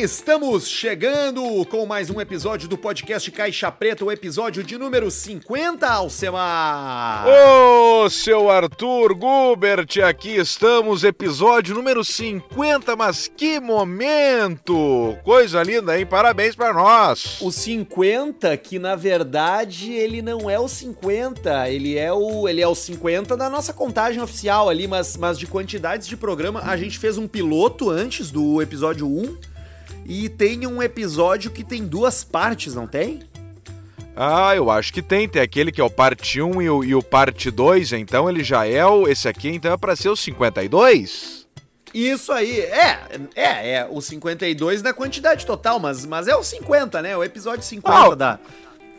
estamos chegando com mais um episódio do podcast Caixa Preta, o episódio de número 50, Alcemar! Ô, seu Arthur Gubert, aqui estamos, episódio número 50, mas que momento! Coisa linda, hein? Parabéns para nós! O 50, que na verdade ele não é o 50, ele é o, ele é o 50 da nossa contagem oficial ali, mas, mas de quantidades de programa, a gente fez um piloto antes do episódio 1 e tem um episódio que tem duas partes, não tem? Ah, eu acho que tem. Tem aquele que é o parte 1 e o, e o parte 2, então ele já é o. Esse aqui então é pra ser o 52? Isso aí, é, é, é o 52 na quantidade total, mas, mas é o 50, né? O episódio 50 Ah, da.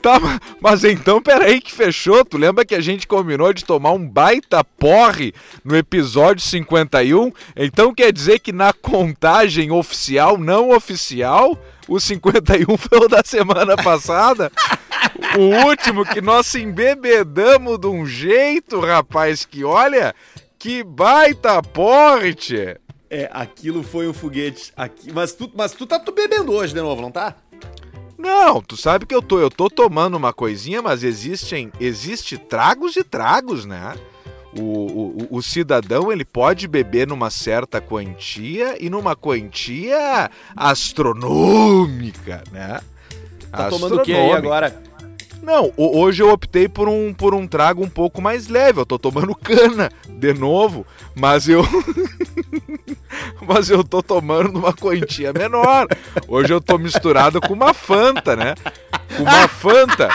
Tá, mas então peraí que fechou. Tu lembra que a gente combinou de tomar um baita porre no episódio 51? Então quer dizer que na contagem oficial, não oficial, o 51 foi o da semana passada? o último que nós se embebedamos de um jeito, rapaz, que olha, que baita porre, tchê. É, aquilo foi um foguete. Aqui, mas, tu, mas tu tá tu bebendo hoje de novo, não tá? Não, tu sabe que eu tô, eu tô tomando uma coisinha, mas existem, existe tragos e tragos, né? O, o, o cidadão ele pode beber numa certa quantia e numa quantia astronômica, né? Tá tomando o que aí agora? Não, ho- hoje eu optei por um, por um trago um pouco mais leve. Eu tô tomando cana de novo, mas eu. mas eu tô tomando numa quantia menor. Hoje eu tô misturado com uma Fanta, né? Com uma Fanta.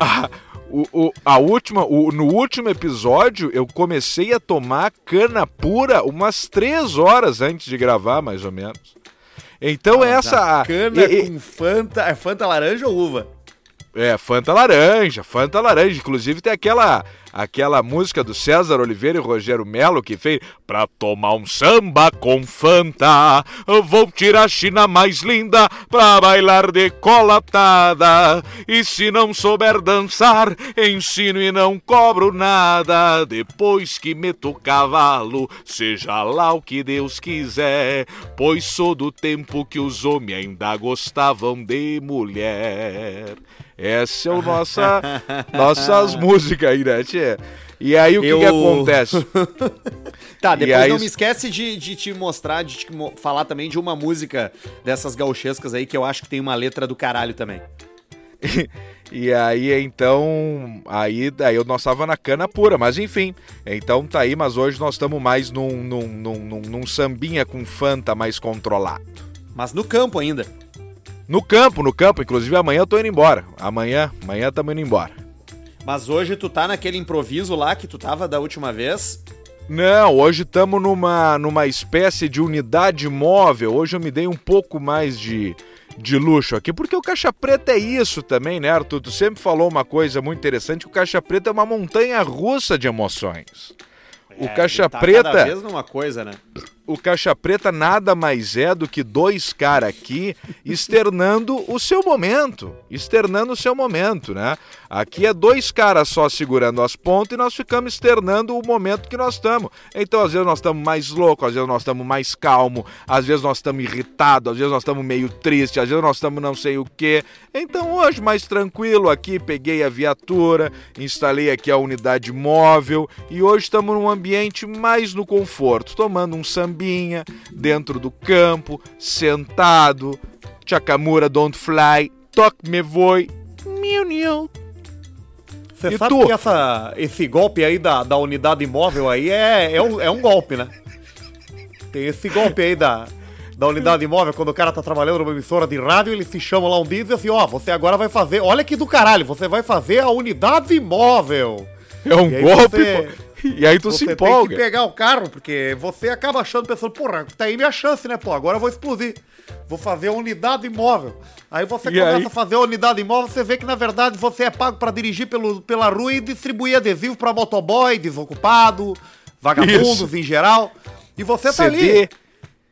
Ah, o, o- a última, o- no último episódio, eu comecei a tomar cana pura umas três horas antes de gravar, mais ou menos. Então essa. Cana e- e- com Fanta. É Fanta laranja ou uva? É, Fanta Laranja, Fanta Laranja. Inclusive tem aquela aquela música do César Oliveira e Rogério Melo que fez Pra tomar um samba com Fanta, vou tirar a China mais linda pra bailar decolatada. E se não souber dançar, ensino e não cobro nada. Depois que meto o cavalo, seja lá o que Deus quiser, pois sou do tempo que os homens ainda gostavam de mulher. Essa é o nossa, nossas músicas aí, né, tchê? E aí o que, Eu- que acontece? Tá, depois aí não me esquece de, de te mostrar, de te falar também de uma música dessas gauchescas aí que eu acho que tem uma letra do caralho também. E aí, então, aí daí nós tava na cana pura, mas enfim. Então tá aí, mas hoje nós estamos mais num, num, num, num, num sambinha com Fanta mais controlado. Mas no campo ainda. No campo, no campo, inclusive amanhã eu tô indo embora. Amanhã, amanhã estamos indo embora. Mas hoje tu tá naquele improviso lá que tu tava da última vez. Não, hoje estamos numa, numa espécie de unidade móvel. Hoje eu me dei um pouco mais de, de luxo aqui, porque o Caixa Preta é isso também, né, Arthur? Tu sempre falou uma coisa muito interessante, que o Caixa Preta é uma montanha russa de emoções. O É, Caixa ele tá Preta... Cada vez numa coisa, né? O Caixa Preta nada mais é do que dois caras aqui externando o seu momento. Externando o seu momento, né? Aqui é dois caras só segurando as pontas e nós ficamos externando o momento que nós estamos. Então, às vezes, nós estamos mais loucos, às vezes, nós estamos mais calmos, às vezes, nós estamos irritados, às vezes, nós estamos meio tristes, às vezes, nós estamos não sei o quê. Então, hoje, mais tranquilo aqui, peguei a viatura, instalei aqui a unidade móvel e hoje estamos num ambiente mais no conforto, tomando um dentro do campo, sentado, Chakamura don't fly, toque me voe, miu miu. Você sabe tu? que essa, esse golpe aí da, da unidade imóvel aí é, é, um, é um golpe, né? Tem esse golpe aí da, da unidade imóvel, quando o cara tá trabalhando numa emissora de rádio, eles se chamam lá um dia e dizem assim, ó, você agora vai fazer, olha que do caralho, você vai fazer a unidade imóvel. É um golpe, você- pô. E aí tu você se tem empolga. que pegar o carro, porque você acaba achando, pensando, porra, tá aí minha chance, né, pô, agora eu vou explodir. Vou fazer a unidade imóvel. Aí você E começa aí? a fazer a unidade imóvel, você vê que na verdade você é pago pra dirigir pelo, pela rua e distribuir adesivo pra motoboy, desocupado, vagabundos Isso. em geral. E você tá CD. ali.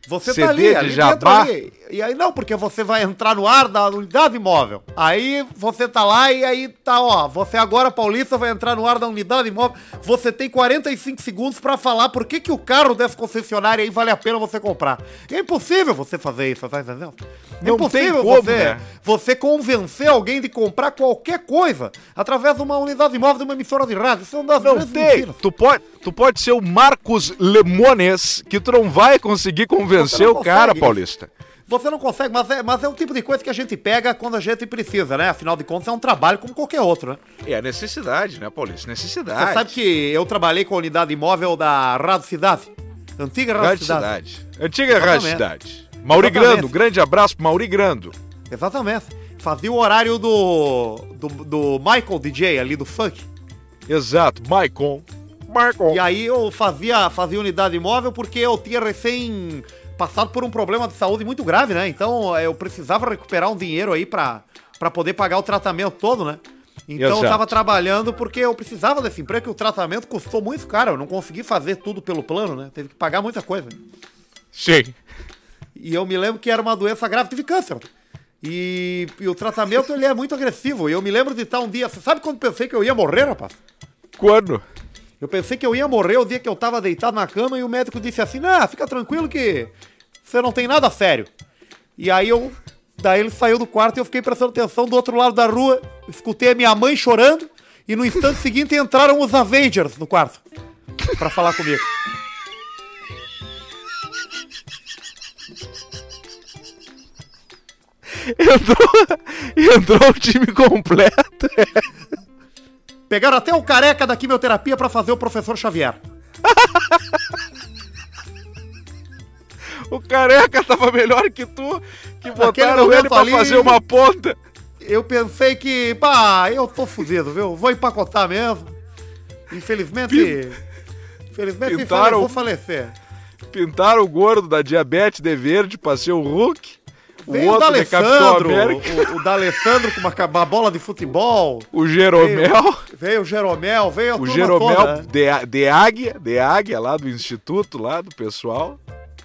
Você CD tá ali, de ali jabá. ali. E aí não, porque você vai entrar no ar da unidade imóvel. Aí você tá lá e aí tá, ó. Você agora, Paulista, vai entrar no ar da unidade imóvel. Você tem 45 segundos pra falar por que, que o carro dessa concessionária aí vale a pena você comprar. É impossível você fazer isso, tá entendendo? É Não impossível tem como, você, né? você convencer alguém de comprar qualquer coisa através de uma unidade imóvel de uma emissora de rádio. Isso é uma das Não tem. mentiras. Tu pode, tu pode ser o Marcos Lemones, que tu não vai conseguir convencer Você o cara. Paulista. Você não consegue, mas é, mas é o tipo de coisa que a gente pega quando a gente precisa, né? Afinal de contas, é um trabalho como qualquer outro, né? É a necessidade, né, Paulista? Você Necessidade. sabe que eu trabalhei com a unidade imóvel da Rádio Cidade. Antiga Rádio, Rádio Cidade. Cidade. Antiga Rádio. Cidade. Mauri Exatamente. Grando, grande abraço pro Mauri Grando. Exatamente. Fazia o horário do, do, do Michael DJ ali do funk. Exato, Maicon. Maicon. E aí eu fazia, fazia unidade imóvel porque eu tinha recém passado por um problema de saúde muito grave, né? Então eu precisava recuperar um dinheiro aí pra, pra poder pagar o tratamento todo, né? Então eu Exato. tava trabalhando porque eu precisava desse emprego, que o tratamento custou muito caro. Eu não consegui fazer tudo pelo plano, né? Teve que pagar muita coisa. Sim. E eu me lembro que era uma doença grave, tive câncer. E, e o tratamento ele é muito agressivo. E eu me lembro de estar um dia. Você sabe quando pensei que eu ia morrer, rapaz? Quando? Eu pensei que eu ia morrer o dia que eu tava deitado na cama e o médico disse assim: Ah, fica tranquilo que você não tem nada sério. E aí eu. Daí ele saiu do quarto e eu fiquei prestando atenção do outro lado da rua. Escutei a minha mãe chorando. E no instante seguinte entraram os Avengers no quarto. Pra falar comigo. Entrou, entrou o time completo. Pegaram até o careca da quimioterapia pra fazer o professor Xavier. O careca tava melhor que tu, que botaram ele pra ali- fazer uma ponta. Eu pensei que, pá, eu tô fudido, viu? Vou empacotar mesmo. Infelizmente. Infelizmente, Pintaram- vou falecer. Pintaram o gordo da diabetes de verde pra ser o Hulk. O Veio o outro de Capitão D'Alessandro, o, o D'Alessandro com uma, uma bola de futebol. O Jeromel. Veio o Jeromel, veio a O turma Jeromel toda, de, de Águia, de Águia, lá do instituto, lá do pessoal.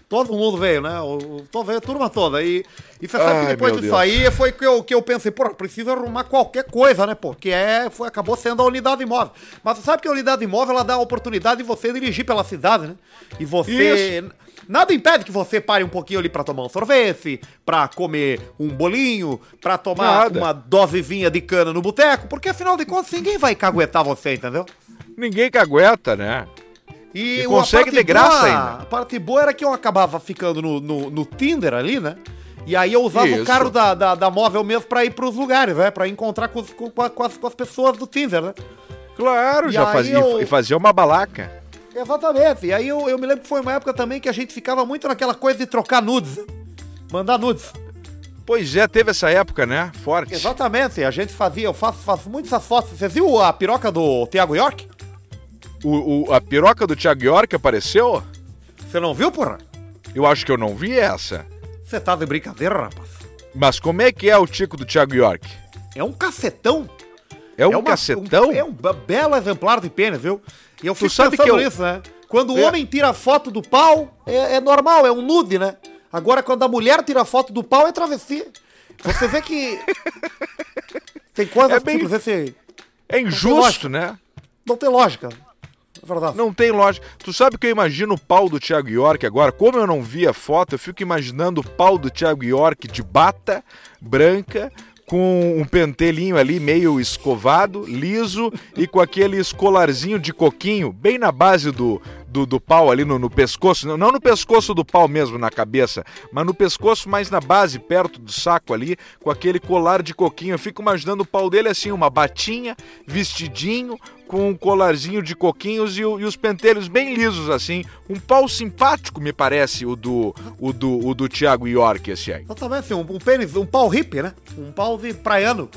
Todo mundo veio, né? O, o, todo- veio a turma toda. E, e você sabe Ai, que depois disso Deus. aí foi que eu, que eu pensei, pô, preciso arrumar qualquer coisa, né, pô? Que é, foi, acabou sendo a unidade imóvel. Mas você sabe que a unidade imóvel, ela dá a oportunidade de você dirigir pela cidade, né? E você... Nada impede que você pare um pouquinho ali pra tomar um sorvete, pra comer um bolinho, pra tomar Nada. uma dosezinha de cana no boteco, porque afinal de contas ninguém vai caguetar você, entendeu? Ninguém cagueta, né? E, E consegue de graça boa- ainda. A parte boa era que eu acabava ficando no, no, no Tinder ali, né? E aí eu usava Isso. o carro da, da, da móvel mesmo pra ir pros lugares, né? Pra encontrar com, com, com as, com as pessoas do Tinder, né? Claro, E já fazia, eu- e fazia uma balaca. Exatamente. E aí eu, eu me lembro que foi uma época também que a gente ficava muito naquela coisa de trocar nudes. Mandar nudes. Pois é, teve essa época, né? Forte. Exatamente. A gente fazia, eu faço, faço muitas fotos. Você viu a piroca do Thiago York? O, o- a piroca do Thiago York apareceu? Você não viu, porra? Eu acho que eu não vi essa. Você tá de brincadeira, rapaz. Mas como é que é o tico do Thiago York? É um cacetão. É um uma- cacetão? um- é um be- belo exemplar de pênis, viu? E eu fico sabe pensando que eu- nisso, né? Quando o É. homem tira foto do pau, é, é normal, é um nude, né? Agora, quando a mulher tira foto do pau, é travesti. Você vê que. Tem coisas É bem- simplesmente É injusto, né? não tem lógica. É verdade. Não tem lógica. Tu sabe que eu imagino o pau do Thiago York agora? Como eu não vi a foto, eu fico imaginando o pau do Thiago York de bata branca, com um pentelinho ali meio escovado, liso e com aquele escolarzinho de coquinho bem na base do, do, do pau ali no, no pescoço. Não, não no pescoço do pau mesmo, na cabeça, mas no pescoço mais na base, perto do saco ali, com aquele colar de coquinho. Eu fico imaginando o pau dele assim, uma batinha, vestidinho, com um colarzinho de coquinhos e, e os pentelhos bem lisos assim. Um pau simpático, me parece, o do, o do, o do Thiago York, esse aí. Exatamente, assim, um, um pênis, um pau hippie, né? Um pau de praiano.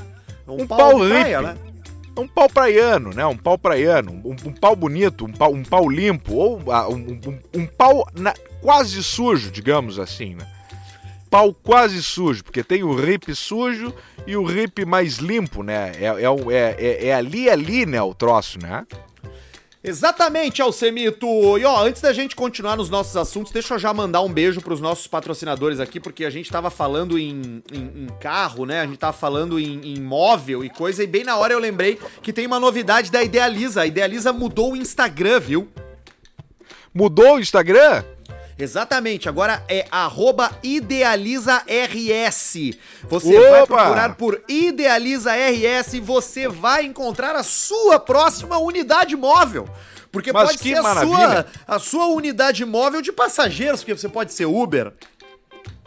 Um pau de praia, hippie. né? Um pau praiano, né? Um pau praiano, um, um pau bonito, um pau, um pau limpo, ou ah, um, um- um pau na- quase sujo, digamos assim, né? Pau quase sujo, porque tem o rip sujo e o rip mais limpo, né? É, é, é, é- é ali, ali, né, o troço, né? Exatamente, Alcemito! E ó, antes da gente continuar nos nossos assuntos, deixa eu já mandar um beijo pros nossos patrocinadores aqui, porque a gente tava falando em, em, em carro, né? A gente tava falando em, em móvel e coisa, e bem na hora eu lembrei que tem uma novidade da Idealiza. A Idealiza mudou o Instagram, viu? Mudou o Instagram? Exatamente, agora é idealizaRS. Você Opa! vai procurar por idealizaRS e você vai encontrar a sua próxima unidade móvel. Porque Mas pode ser a sua, a sua unidade móvel de passageiros, porque você pode ser Uber.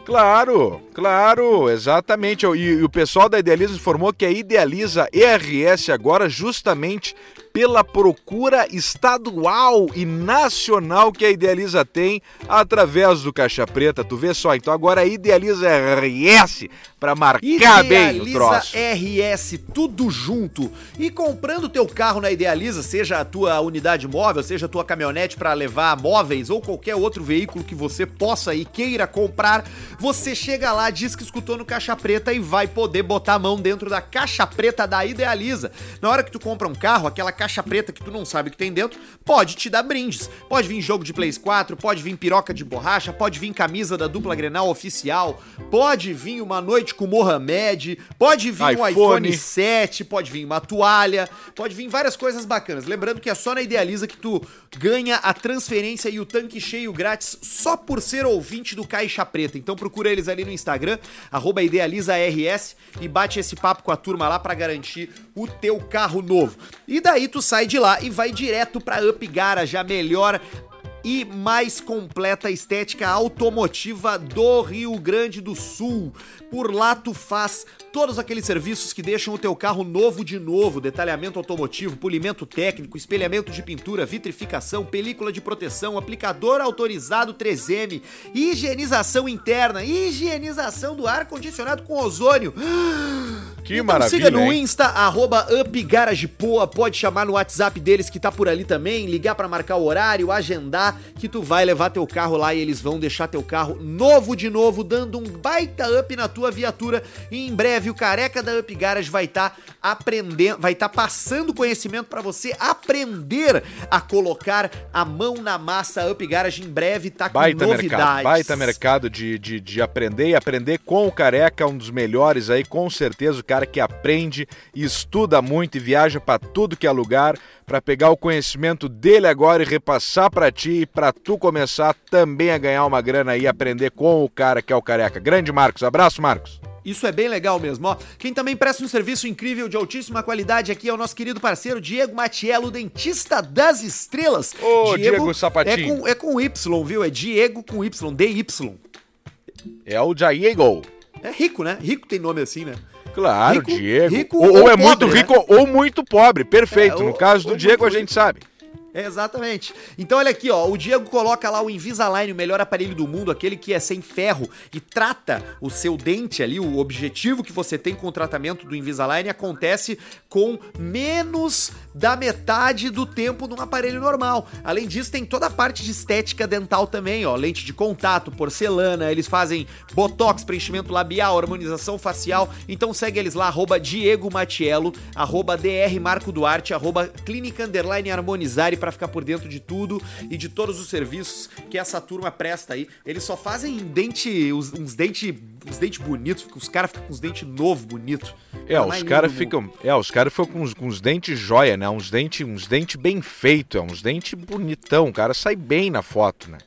Claro, claro, exatamente. E, e, o pessoal da Idealiza informou que a Idealiza ERS agora justamente pela procura estadual e nacional que a Idealiza tem através do Caixa Preta. Tu vê só, então agora a Idealiza RS para marcar Idealiza bem o troço. RS, tudo junto. E comprando teu carro na Idealiza, seja a tua unidade móvel, seja a tua caminhonete para levar móveis ou qualquer outro veículo que você possa e queira comprar, você chega lá, diz que escutou no Caixa Preta e vai poder botar a mão dentro da Caixa Preta da Idealiza. Na hora que tu compra um carro, aquela caixa caixa preta que tu não sabe o que tem dentro, pode te dar brindes. Pode vir jogo de Plays 4, pode vir piroca de borracha, pode vir camisa da dupla Grenal oficial, pode vir uma noite com Mohamed, pode vir iPhone. um iPhone 7, pode vir uma toalha, pode vir várias coisas bacanas. Lembrando que é só na Idealiza que tu ganha a transferência e o tanque cheio grátis só por ser ouvinte do Caixa Preta. Então procura eles ali no Instagram, idealizars e bate esse papo com a turma lá para garantir o teu carro novo. E daí tu sai de lá e vai direto pra Up Garage, a melhor e mais completa estética automotiva do Rio Grande do Sul. Por lá tu faz todos aqueles serviços que deixam o teu carro novo de novo, detalhamento automotivo, polimento técnico, espelhamento de pintura, vitrificação, película de proteção, aplicador autorizado 3M, higienização interna, higienização do ar condicionado com ozônio. Que então maravilha. Siga no? Insta, arroba UpGaragePoa, pode chamar no WhatsApp deles que tá por ali também, ligar para marcar o horário, agendar, que tu vai levar teu carro lá e eles vão deixar teu carro novo de novo, dando um baita up na tua viatura. E em breve o careca da Up Garage vai estar tá aprendendo, vai estar tá passando conhecimento para você aprender a colocar a mão na massa. Up Garage em breve tá com baita novidades. Mercado, baita mercado de, de, de aprender e aprender com o careca, um dos melhores aí, com certeza o cara que aprende, estuda muito e viaja para tudo que é lugar para pegar o conhecimento dele agora e repassar para ti, para tu começar também a ganhar uma grana e aprender com o cara que é o careca. Grande Marcos, abraço Marcos. Isso é bem legal mesmo, ó. Quem também presta um serviço incrível de altíssima qualidade aqui é o nosso querido parceiro Diego Matiello, dentista das estrelas. Ô, Diego, Diego Sapatinho. É com, é com Y, viu? É Diego com Y, D-Y. É o Diego. É rico, né? Rico tem nome assim, né? Claro, rico, Diego. Rico ou, ou, é pobre, muito rico né? ou muito pobre. Perfeito. É, no caso do Diego, a gente sabe. Exatamente. Então olha aqui, ó, o Diego coloca lá o Invisalign, o melhor aparelho do mundo, aquele que é sem ferro e trata o seu dente ali, o objetivo que você tem com o tratamento do Invisalign acontece com menos da metade do tempo num aparelho normal. Além disso, tem toda a parte de estética dental também, ó, lente de contato, porcelana, eles fazem botox, preenchimento labial, harmonização facial. Então segue eles lá arroba Diego Matiello, arroba DR Marco Duarte, arroba Clínica Underline Harmonizare para ficar por dentro de tudo e de todos os serviços que essa turma presta aí. Eles só fazem dente, uns, uns dentes uns dente bonitos, os caras ficam com os dentes novos, bonito. É, os caras ficam. É, os caras ficam com, com os dentes joia, né? Uns dentes uns dente bem feitos, é uns dentes bonitão. O cara sai bem na foto, né?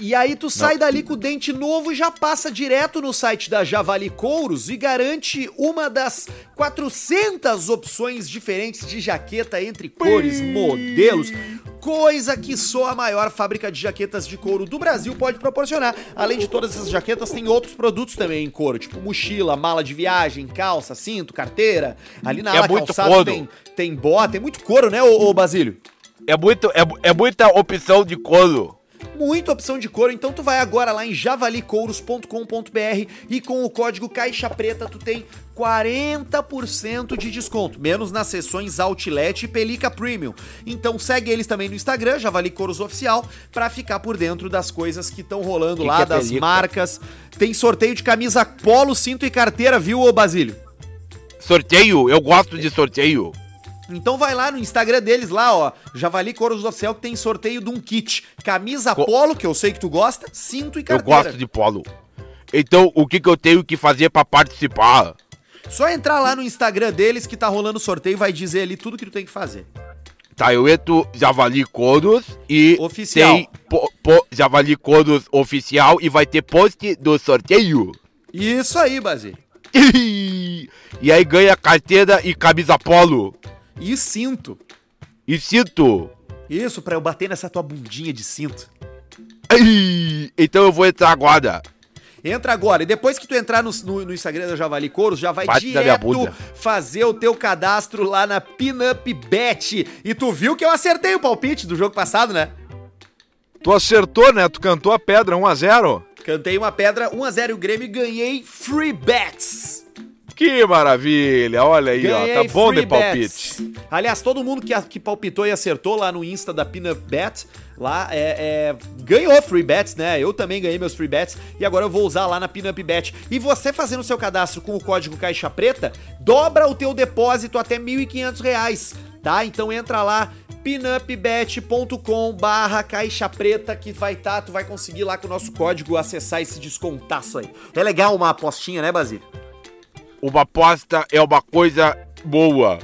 E aí tu sai Não. dali com o dente novo e já passa direto no site da Javali Couros e garante uma das 400 opções diferentes de jaqueta entre cores, modelos, coisa que só a maior fábrica de jaquetas de couro do Brasil pode proporcionar. Além de todas essas jaquetas, tem outros produtos também em couro, tipo mochila, mala de viagem, calça, cinto, carteira. Ali na é ala calçada tem, tem bota, tem muito couro, né, ô, ô Basílio? É, muito, é, é muita opção de couro muita opção de couro, então tu vai agora lá em javalicouros.com.br e com o código Caixa Preta tu tem 40% de desconto, menos nas sessões Outlet e Pelica Premium. Então segue eles também no Instagram, Javali Couros Oficial, para ficar por dentro das coisas que estão rolando que lá, que é das pelica? marcas. Tem sorteio de camisa polo, cinto e carteira, viu, ô Basílio? Sorteio? Eu gosto de sorteio. Então vai lá no Instagram deles, lá, ó, Javali Coros do Céu, que tem sorteio de um kit. Camisa polo, que eu sei que tu gosta, cinto e Eu carteira. gosto de polo. Então, o que, que eu tenho que fazer pra participar? Só entrar lá no Instagram deles que tá rolando o sorteio vai dizer ali tudo que tu tem que fazer. Tá, eu entro Javali Coros e Oficial. tem po, po- Javali Coros oficial e vai ter post do sorteio. Isso aí, Basílio. e aí ganha carteira e camisa polo. E cinto. E cinto. Isso, pra eu bater nessa tua bundinha de cinto. Então eu vou entrar agora. Entra agora. E depois que tu entrar no, no- no Instagram da Javali Couros, já vai Bate direto fazer o teu cadastro lá na Pinup Bet. E tu viu que eu acertei o palpite do jogo passado, né? Tu acertou, né? Tu cantou a pedra 1x0. Cantei uma pedra 1x0 o Grêmio e ganhei free bets. Que maravilha. Olha aí, ó. Tá bom de palpite. bets. Aliás, todo mundo que, que palpitou e acertou lá no Insta da Pinup Bet, lá é, é, ganhou free bets, né? Eu também ganhei meus free bets e agora eu vou usar lá na Pinup Bet. E você fazendo o seu cadastro com o código Caixa Preta, dobra o teu depósito até 1.500 reais, tá? Então entra lá pinupbet.com barra caixa preta que vai tá, tu vai conseguir lá com o nosso código acessar esse descontaço aí. É legal uma apostinha, né, Basílio? Uma aposta é uma coisa boa.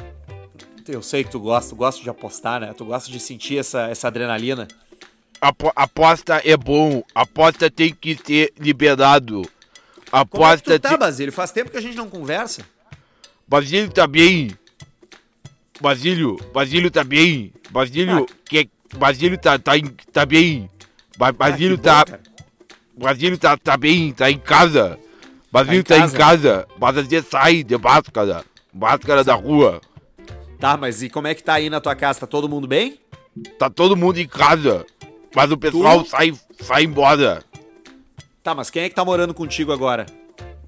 Eu sei que tu gosta, tu gosta de apostar, né? Tu gosta de sentir essa, essa adrenalina. Apo- aposta é bom. Aposta tem que ser liberado. Como é que Aposta tu tá. Basílio? Faz tempo que a gente não conversa. Basílio tá bem. Basílio, Basílio tá bem. Basílio, Ah. que Basílio tá, tá, tá bem. Ba- Basílio Ah, tá. bom. Basílio tá, tá bem, tá em casa. Basílio Tá tá em casa. Gente sai de máscara. Máscara da rua. Tá, mas e como é que tá aí na tua casa? Tá todo mundo bem? Tá todo mundo em casa. Mas o pessoal Tu? sai, sai embora. Tá, mas quem é que tá morando contigo agora?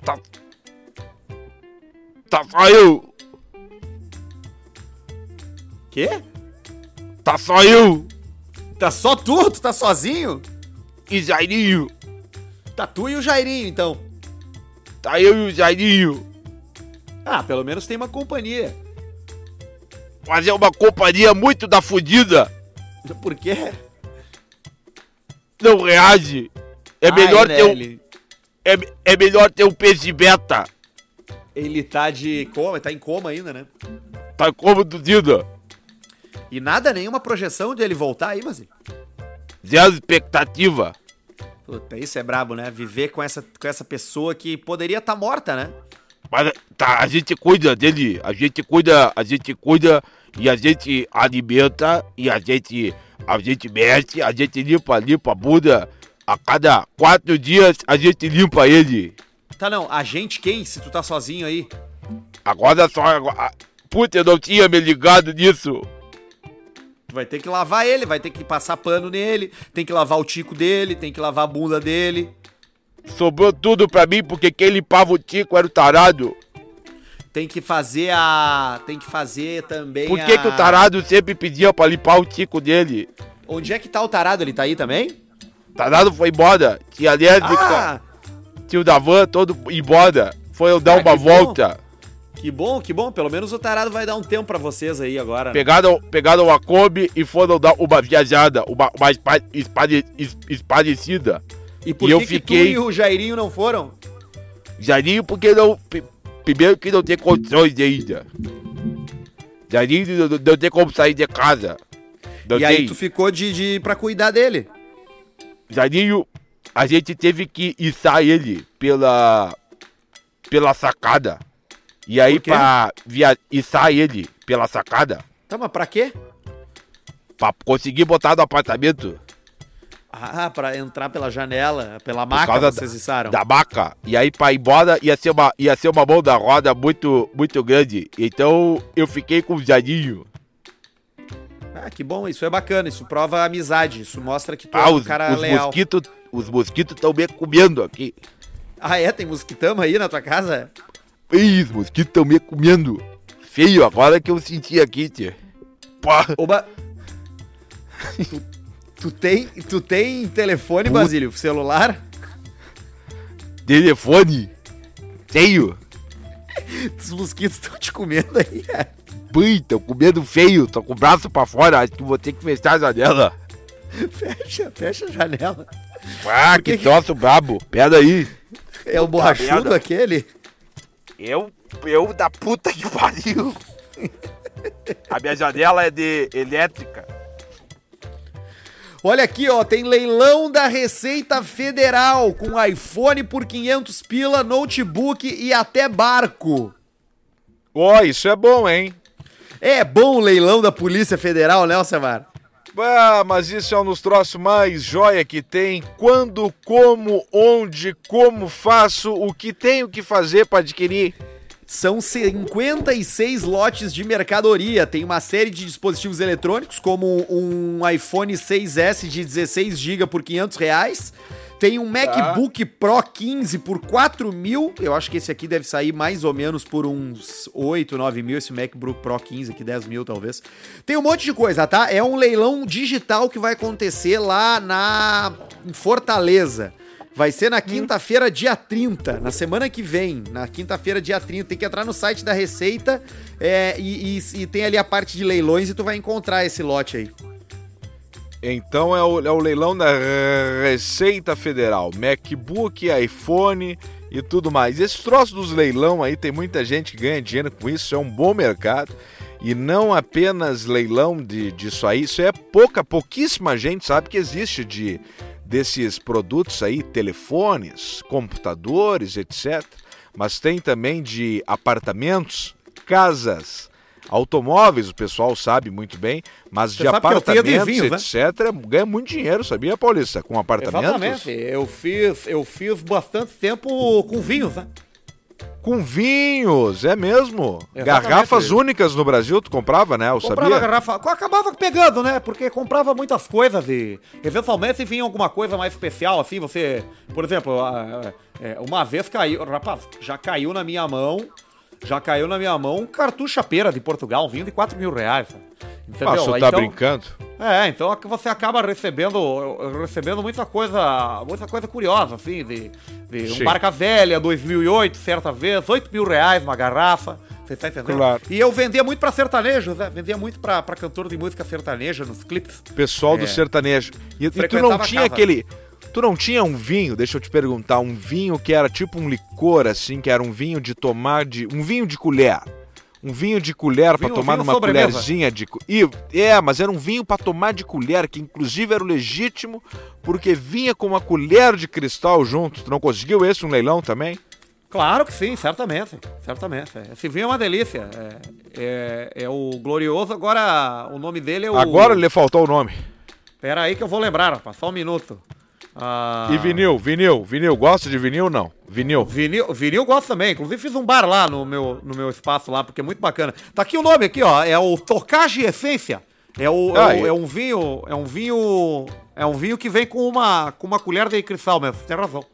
Tá. Tá só eu. Quê? Tá só eu. Tá só tu? Tu tá sozinho? E Jairinho. Tá tu e o Jairinho, então. Tá eu e o Jairinho. Ah, pelo menos tem uma companhia. Mas é uma companhia muito da fudida. Por quê? Não reage. É Ah, melhor né, ter um, é, é melhor ter um peixe beta. ele tá de coma, tá em coma ainda, né? Tá como duzida. E nada, nenhuma projeção de ele voltar aí, mas... Zero expectativa. Puta, isso é brabo, né? Viver com essa, com essa pessoa que poderia estar morta, né? Mas tá, a gente cuida dele. A gente cuida, a gente cuida e a gente alimenta e a gente, a gente mexe, a gente limpa, limpa a bunda. A cada quatro dias a gente limpa ele. Tá, não, a gente quem? Se tu tá sozinho aí? Agora só. Agora, puta, eu não tinha me ligado nisso. Vai ter que lavar ele, vai ter que passar pano nele, tem que lavar o tico dele, tem que lavar a bunda dele. Sobrou tudo pra mim porque quem limpava o tico era o tarado. Tem que fazer a. Tem que fazer também Por que, a... que o tarado sempre pedia pra limpar o tico dele? Onde é que tá o tarado? Ele tá aí também? Tarado foi embora. Tinha lésbica, Ah! tinha o Davan todo embora. Foi eu dar Ah, uma que bom. Que bom, que bom. Pelo menos o tarado vai dar um tempo pra vocês aí agora. né? Pegaram, pegaram a Kombi e foram dar uma viajada, uma, uma espa- espare- es- esparecida. E por e eu que, que fiquei- tu e o Jairinho não foram? Jairinho porque não. pri- Primeiro que não tem condições ainda. Jairinho não, não tem como sair de casa. Não e aí tem. tu ficou de, de pra cuidar dele. Jairinho, a gente teve que içar ele pela. pela sacada. E aí pra via, içar ele pela sacada, Tá, mas pra quê? pra conseguir botar no apartamento Ah, pra entrar pela janela, pela por maca causa vocês da, içaram. da maca. E aí pra ir embora ia ser uma, ia ser uma mão da roda muito, muito grande. Então eu fiquei com o Jairinho. Ah, que bom, isso é bacana, isso prova amizade, isso mostra que tu Ah, é um os, cara os leal. mosquitos. Os mosquitos estão me comendo aqui. Ah, é? Tem mosquitama aí na tua casa? Ih, os mosquitos estão me comendo. Feio, agora que eu senti aqui, tia. Pá. Oba! tu, tu tem, tu tem telefone, Puta. Basílio? Celular? Telefone. Tenho. Os mosquitos estão te comendo aí. é. Pui, tô com medo feio, tô com o braço pra fora, acho que vou ter que fechar a janela. Fecha, fecha a janela. Ah, que, que troço brabo. Pera aí. É o borrachudo aquele? Eu, eu da puta que pariu. A minha janela é de elétrica. Olha aqui, ó, tem leilão da Receita Federal com iPhone por 500 pila, notebook e até barco. Ó, oh, isso é bom, hein? É bom o leilão da Polícia Federal, né, Alcemar? Ah, mas isso é um dos troços mais joia que tem. Quando, como, onde, como faço, o que tenho que fazer para adquirir. São 56 lotes de mercadoria. Tem uma série de dispositivos eletrônicos, como um iPhone 6S de 16 GB por 500 reais. Tem um MacBook tá. Pro 15 por 4 mil. Eu acho que esse aqui deve sair mais ou menos por uns 8, 9 mil. Esse MacBook Pro 15 aqui, 10 mil talvez. Tem um monte de coisa, tá? É um leilão digital que vai acontecer lá na em Fortaleza. Vai ser na quinta-feira, dia 30, na semana que vem. Na quinta-feira, dia 30. Tem que entrar no site da Receita é, e, e, e, tem ali a parte de leilões e tu vai encontrar esse lote aí. Então é o, é o leilão da Receita Federal. MacBook, iPhone e tudo mais. Esse troço dos leilão aí, tem muita gente que ganha dinheiro com isso, é um bom mercado. E não apenas leilão de, disso aí, isso é pouca, pouquíssima gente sabe que existe de desses produtos aí, telefones, computadores, etc. Mas tem também de apartamentos, casas, automóveis, o pessoal sabe muito bem, mas Você de apartamentos, de vinhos, etc., né? ganha muito dinheiro, sabia, Paulista? Com apartamentos? Exatamente. Eu fiz, eu fiz bastante tempo com vinhos, né? Com vinhos, é mesmo. Exatamente. Garrafas únicas no Brasil, tu comprava, né? Eu comprava sabia? garrafa. Acabava pegando, né? Porque comprava muitas coisas e eventualmente vinha alguma coisa mais especial, assim, você. Por exemplo, é, uma vez caiu. Rapaz, já caiu na minha mão. Já caiu na minha mão um cartucho pera de Portugal, um vinho de 4 mil reais. Entendeu? Ah, você tá então, brincando? É, então é você acaba recebendo recebendo muita coisa muita coisa curiosa, assim, de, de um barca velha, 2008, certa vez, 8 mil reais uma garrafa, você tá entendendo? Claro. E eu vendia muito pra sertanejos, né? Vendia muito pra, pra cantor de música sertaneja nos clipes. Pessoal é. do sertanejo. E, e tu não tinha aquele... Tu não tinha um vinho, deixa eu te perguntar, um vinho que era tipo um licor, assim, que era um vinho de tomar de... Um vinho de colher um vinho de colher para tomar numa colherzinha de e é, mas era um vinho para tomar de colher que inclusive era o legítimo porque vinha com uma colher de cristal junto. Tu não conseguiu esse um leilão também? Claro que sim, certamente, certamente. Esse vinho é uma delícia. É, é, é o glorioso. Agora o nome dele é o. Agora lhe faltou o nome. Pera aí que eu vou lembrar, rapaz. Só um minuto. Ah... E vinil, vinil, vinil, gosta de vinil não? Vinil. Vinil, vinil gosto também. Inclusive fiz um bar lá no meu, no meu espaço lá, porque é muito bacana. Tá aqui o nome aqui, ó. É o Tocage Essência. É, o, ah, é, o, é, um vinho, é um vinho, é um vinho que vem com uma, com uma colher de cristal mesmo. Tem razão.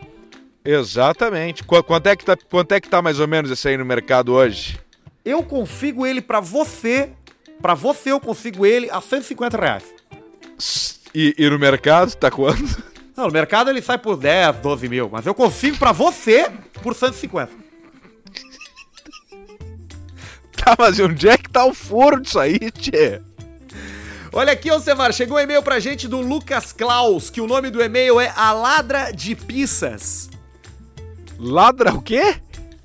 Exatamente. Qu quanto é que tá, quanto é que tá mais ou menos esse aí no mercado hoje? Eu consigo ele para você, para você eu consigo ele a 150 reais. E, e no mercado tá quanto? Não, no mercado ele sai por 10, 12 mil, mas eu consigo pra você por 150. Tá, mas onde é que tá o furo disso aí, tchê? Olha aqui, Alcemar, chegou um e-mail pra gente do Lucas Klaus, que o nome do e-mail é A Ladra de Pizzas. Ladra o quê?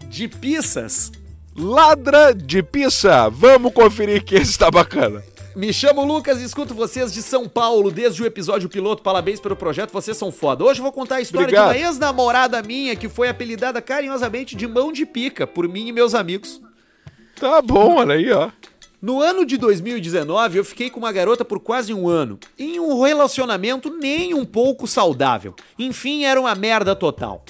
De pizzas. Ladra de pizza. Vamos conferir que esse tá bacana. Me chamo Lucas e escuto vocês de São Paulo desde o episódio piloto. Parabéns pelo projeto, vocês são foda. Hoje eu vou contar a história Obrigado. de uma ex-namorada minha que foi apelidada carinhosamente de mão de pica por mim e meus amigos. Tá bom, olha aí, ó. No ano de 2019, eu fiquei com uma garota por quase um ano, em um relacionamento nem um pouco saudável. Enfim, era uma merda total.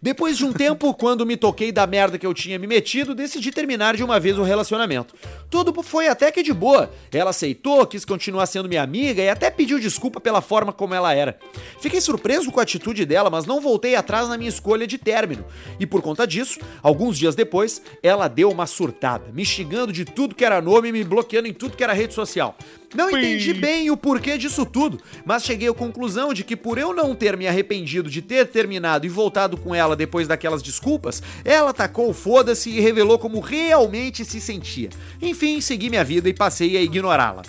Depois de um tempo, quando me toquei da merda que eu tinha me metido, decidi terminar de uma vez o relacionamento. Tudo foi até que de boa. Ela aceitou, quis continuar sendo minha amiga e até pediu desculpa pela forma como ela era. Fiquei surpreso com a atitude dela, mas não voltei atrás na minha escolha de término. E por conta disso, alguns dias depois, ela deu uma surtada, me xingando de tudo que era nome e me bloqueando em tudo que era rede social. Não entendi bem o porquê disso tudo, mas cheguei à conclusão de que por eu não ter me arrependido de ter terminado e voltado com ela depois daquelas desculpas, ela tacou foda-se e revelou como realmente se sentia. Enfim, segui minha vida e passei a ignorá-la.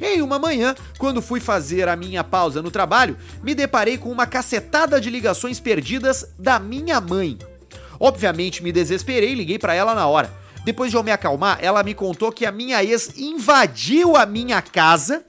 Em uma manhã, quando fui fazer a minha pausa no trabalho, me deparei com uma cacetada de ligações perdidas da minha mãe. Obviamente me desesperei e liguei para ela na hora. Depois de eu me acalmar, ela me contou que a minha ex invadiu a minha casa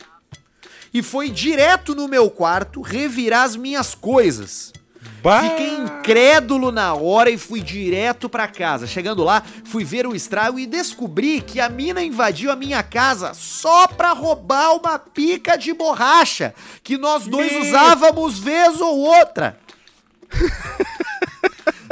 e foi direto no meu quarto revirar as minhas coisas. Bah. Fiquei incrédulo na hora e fui direto para casa. Chegando lá, fui ver o estrago e descobri que a mina invadiu a minha casa só pra roubar uma pica de borracha que nós dois Me... usávamos vez ou outra.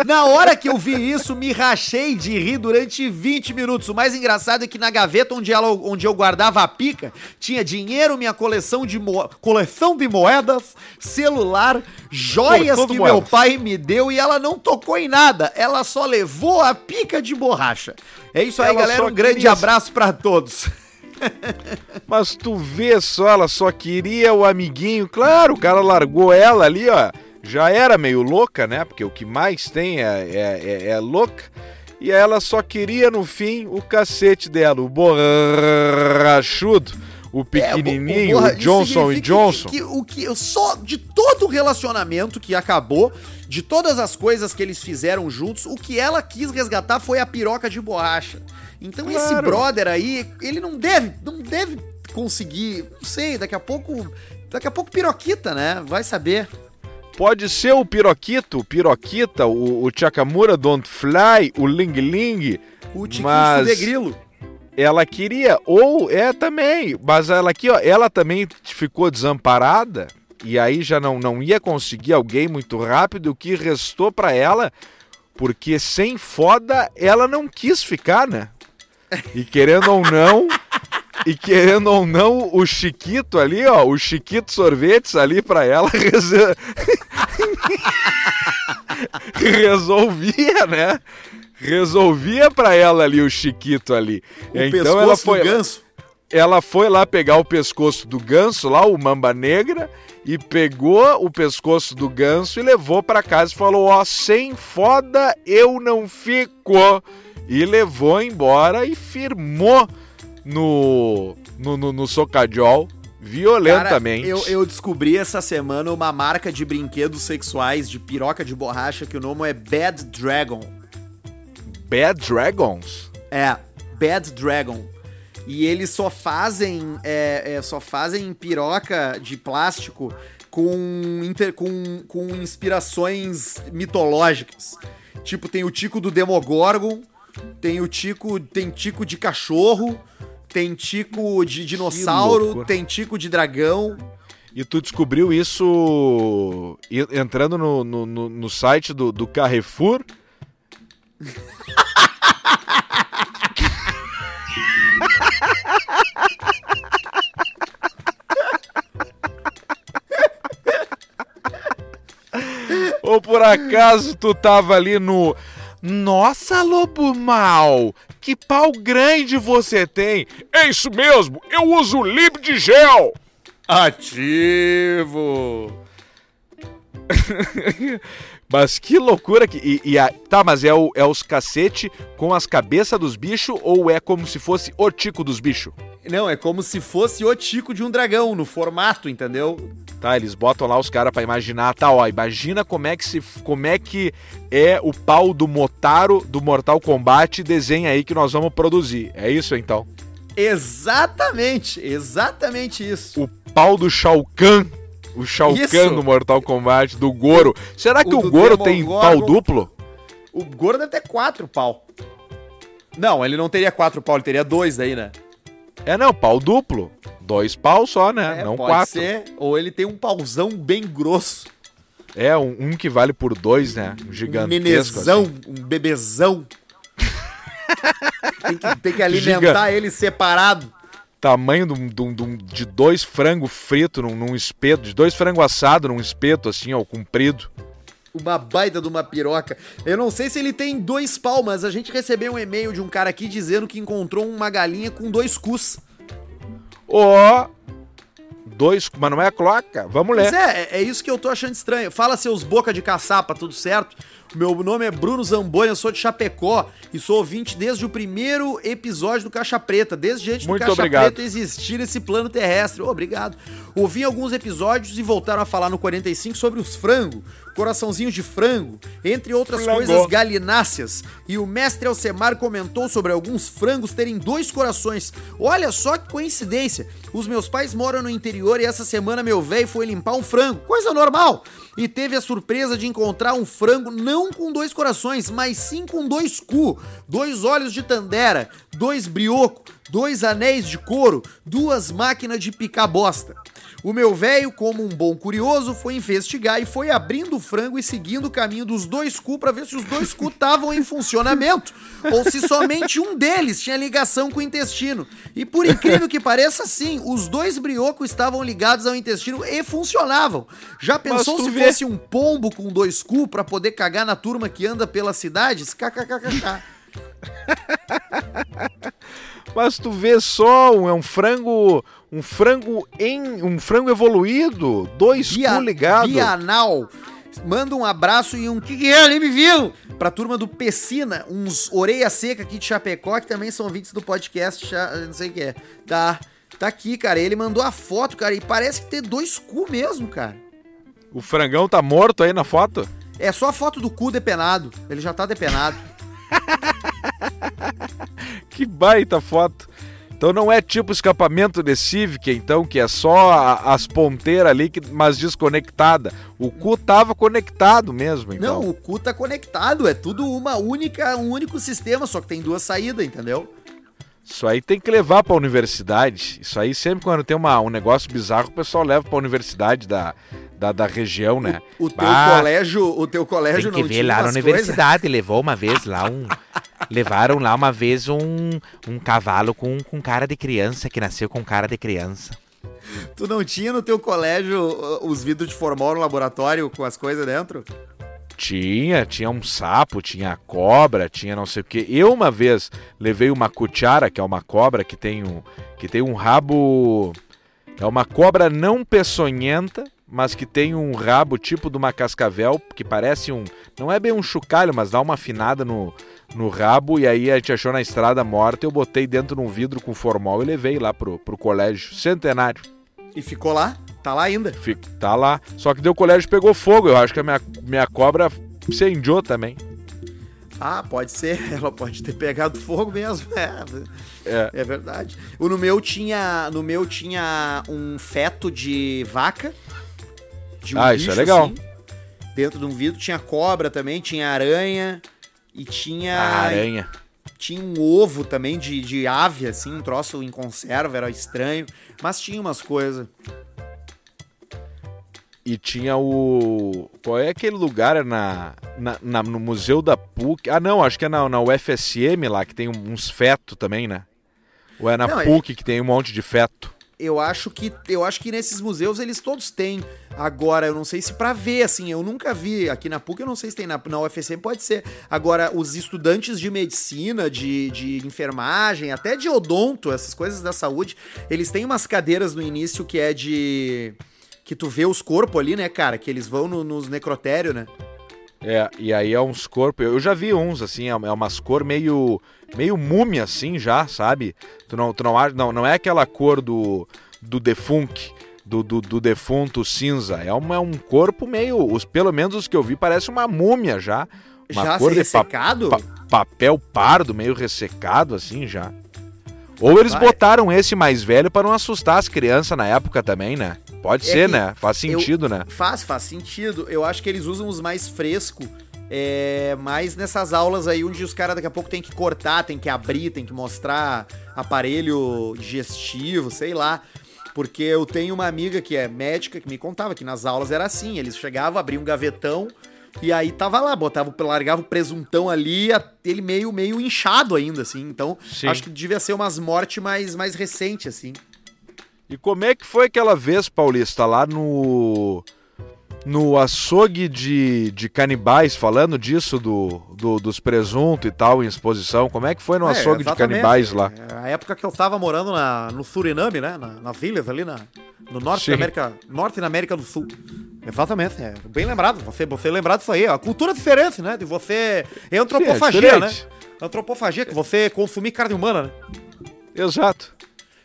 Na hora que eu vi isso, me rachei de rir durante 20 minutos. O mais engraçado é que na gaveta onde, ela, onde eu guardava a pica, tinha dinheiro, minha coleção de, mo coleção de moedas, celular, joias que meu pai me deu e ela não tocou em nada. Ela só levou a pica de borracha. É isso aí, ela galera. Um grande queria... abraço para todos. Mas tu vê só, ela só queria o amiguinho. Claro, o cara largou ela ali, ó já era meio louca, né? Porque o que mais tem é, é, é, é louca. E ela só queria no fim o cacete dela, o borrachudo, o pequenininho, é, o, o, o Johnson e Johnson. Que, que, o que só de todo o relacionamento que acabou, de todas as coisas que eles fizeram juntos, o que ela quis resgatar foi a piroca de borracha. Então claro. esse brother aí, ele não deve, não deve conseguir, não sei, daqui a pouco, daqui a pouco piroquita, né? Vai saber. Pode ser o Piroquito, o Piroquita, o, o Chakamura Don't Fly, o Ling Ling. O Tiquinho mas... de Grilo. Ela queria, ou é também, mas ela aqui, ó, ela também ficou desamparada e aí já não, não ia conseguir alguém muito rápido. O que restou para ela, porque sem foda ela não quis ficar, né? E querendo ou não, e querendo ou não, o Chiquito ali, ó, o Chiquito Sorvetes ali pra ela resolvia, né? Resolvia pra ela ali o Chiquito ali. O então ela foi. Ela foi lá pegar o pescoço do ganso lá, o Mamba Negra, e pegou o pescoço do ganso e levou para casa e falou: "Ó, sem foda eu não fico". E levou embora e firmou no, no, no, no Socadiol violentamente. Cara, eu, eu, descobri essa semana uma marca de brinquedos sexuais de piroca de borracha que o nome é Bad Dragon. Bad Dragons? É, Bad Dragon. E eles só fazem é, é, só fazem piroca de plástico com, inter, com, com inspirações mitológicas. Tipo, tem o Tico do Demogorgon, tem o Tico, tem Tico de cachorro, tem tico de dinossauro, tem tico de dragão. E tu descobriu isso entrando no, no, no, no site do, do Carrefour? Ou por acaso tu tava ali no nossa, lobo mal, que pau grande você tem! É isso mesmo, eu uso lib de gel! Ativo! mas que loucura que. E, e a, tá, mas é, o, é os cacete com as cabeças dos bichos ou é como se fosse o tico dos bichos? Não, é como se fosse o tico de um dragão, no formato, entendeu? Tá, eles botam lá os caras para imaginar, tá, ó, imagina como é que se como é que é o pau do Motaro do Mortal Kombat, desenha aí que nós vamos produzir. É isso então? Exatamente, exatamente isso. O pau do Shao Kahn, o Shao Kahn do Mortal Kombat, do Goro. Será que o, o Goro tem pau duplo? O Goro deve ter quatro pau. Não, ele não teria quatro pau, ele teria dois daí, né? É, não, pau duplo. Dois pau só, né? É, não pode quatro. Ser, ou ele tem um pauzão bem grosso. É, um, um que vale por dois, né? Um gigantesco. Um nenezão, assim. um bebezão. tem, que, tem que alimentar Giga... ele separado. Tamanho de, de, de dois frangos fritos num, num, espeto, de dois frangos assados num espeto, assim, ó, comprido. Uma baita de uma piroca. Eu não sei se ele tem dois palmas. A gente recebeu um e-mail de um cara aqui dizendo que encontrou uma galinha com dois cus. Ó, oh, Dois, mas não é a cloaca. Vamos ler. Mas é, é, é isso que eu tô achando estranho. Fala seus boca de caçapa, tudo certo? Meu nome é Bruno Zamboia, eu sou de Chapecó e sou ouvinte desde o primeiro episódio do Caixa Preta, desde antes Muito do Caixa obrigado. Preta existir esse plano terrestre. Ô, obrigado. Ouvi alguns episódios e voltaram a falar no 45 sobre os frango, coraçãozinho de frango, entre outras Frango. coisas galináceas. E o mestre Alcemar comentou sobre alguns frangos terem dois corações. Olha só que coincidência. Os meus pais moram no interior e essa semana meu velho foi limpar um frango, coisa normal. E teve a surpresa de encontrar um frango não com dois corações, mas sim com dois cu, dois olhos de tandera, dois brioco, dois anéis de couro, duas máquinas de picar bosta. O meu velho, como um bom curioso, foi investigar e foi abrindo o frango e seguindo o caminho dos dois cu para ver se os dois cu estavam em funcionamento ou se somente um deles tinha ligação com o intestino. E por incrível que pareça, sim, os dois briocos estavam ligados ao intestino e funcionavam. Já pensou se vê. fosse um pombo com dois cu para poder cagar na turma que anda pelas cidades? KKKKK. Mas tu vê só, um- é um frango. Um frango em. Um frango evoluído. Dois Bia- cu ligado. Bianal. Manda um abraço e um que que é, nem me viu? Pra turma do Pessina, uns orelha seca aqui de Chapecó, que também são ouvintes do podcast, não sei o que é. Tá, tá aqui, cara. Ele mandou a foto, cara, e parece que tem dois cu mesmo, cara. O frangão tá morto aí na foto? É só a foto do cu depenado. Ele já tá depenado. Que baita foto. Então não é tipo escapamento de Civic, então, que é só a- as ponteiras ali, que, mas desconectada. O cu tava conectado mesmo, então. Não, o cu tá conectado. É tudo uma única, um único sistema, só que tem duas saídas, entendeu? Isso aí tem que levar pra universidade. Isso aí sempre quando tem uma, um negócio bizarro, o pessoal leva pra universidade da, da, da região, né? O teu Bah, colégio, o teu colégio Tem que não ver lá na universidade. Levou uma vez lá um. levaram lá uma vez um, um cavalo com, com cara de criança, que nasceu com cara de criança. Tu não tinha no teu colégio uh, os vidros de formol no laboratório com as coisas dentro? Tinha, tinha um sapo, tinha cobra, tinha não sei o que. Eu uma vez levei uma cuchara, que é uma cobra que tem um, que tem um rabo. É uma cobra não peçonhenta, mas que tem um rabo tipo de uma cascavel, que parece um. Não é bem um chocalho, mas dá uma afinada no, no rabo. E aí a gente achou na estrada morta. Eu botei dentro de um vidro com formol e levei lá pro, pro colégio centenário. E ficou lá? Tá lá ainda. Fico, tá lá. Só que deu o colégio pegou fogo. Eu acho que a minha, minha cobra incendiou também. Ah, pode ser. Ela pode ter pegado fogo mesmo. É, É. é verdade. O no meu tinha, no meu tinha um feto de vaca. De um Ah, isso é bicho, legal. assim, dentro de um vidro tinha cobra também, tinha aranha e tinha A aranha. tinha um ovo também de, de ave assim, um troço em conserva, era estranho, mas tinha umas coisas. E tinha o. Qual é aquele lugar? É na, na, na- no Museu da PUC. Ah, não, acho que é na, na UFSM lá, que tem uns feto também, né? Ou é na Não, é- PUC que tem um monte de feto? Eu acho que eu acho que nesses museus eles todos têm. Agora, eu não sei se pra ver, assim, eu nunca vi aqui na PUC, eu não sei se tem na, na UFSM, pode ser. Agora, os estudantes de medicina, de, de enfermagem, até de odonto, essas coisas da saúde, eles têm umas cadeiras no início que é de. Que tu vê os corpos ali, né, cara? Que eles vão no- nos necrotérios, né? É, e aí é uns corpos. Eu já vi uns, assim, é é umas cor meio. meio múmia, assim, já, sabe? Tu não, tu não, acha- não, não é aquela cor do. do defunk. Do, do, do defunto cinza. É, uma, é um corpo meio. Os, pelo menos os que eu vi, parece uma múmia já. Uma Já cor de pa- pa- papel pardo, meio ressecado, assim já. Ou eles Vai. botaram esse mais velho para não assustar as crianças na época também, né? Pode É ser, né? Faz eu- sentido, né? Faz, faz sentido. Eu acho que eles usam os mais frescos. É, mais nessas aulas aí onde os caras daqui a pouco tem que cortar, tem que abrir, tem que mostrar aparelho digestivo, sei lá. Porque eu tenho uma amiga que é médica que me contava que nas aulas era assim, eles chegavam, abriam um gavetão e aí tava lá, botava, largava o presuntão ali, ele meio meio inchado ainda assim. Então, Sim. acho que devia ser umas mortes mais mais recentes assim. E como é que foi aquela vez, Paulista, lá no. No açougue de, de canibais, falando disso, do, do- dos presuntos e tal, em exposição. Como é que foi no É, açougue de canibais lá? É, A época que eu tava morando na, no Suriname, né? Na, na Village ali, na, No norte Sim. da América, norte da América do Sul. Exatamente, é bem lembrado. Você, você lembrar disso aí. A cultura diferente, né? De você. É antropofagia, Sim, é né? Antropofagia, que você consumir carne humana, né? Exato.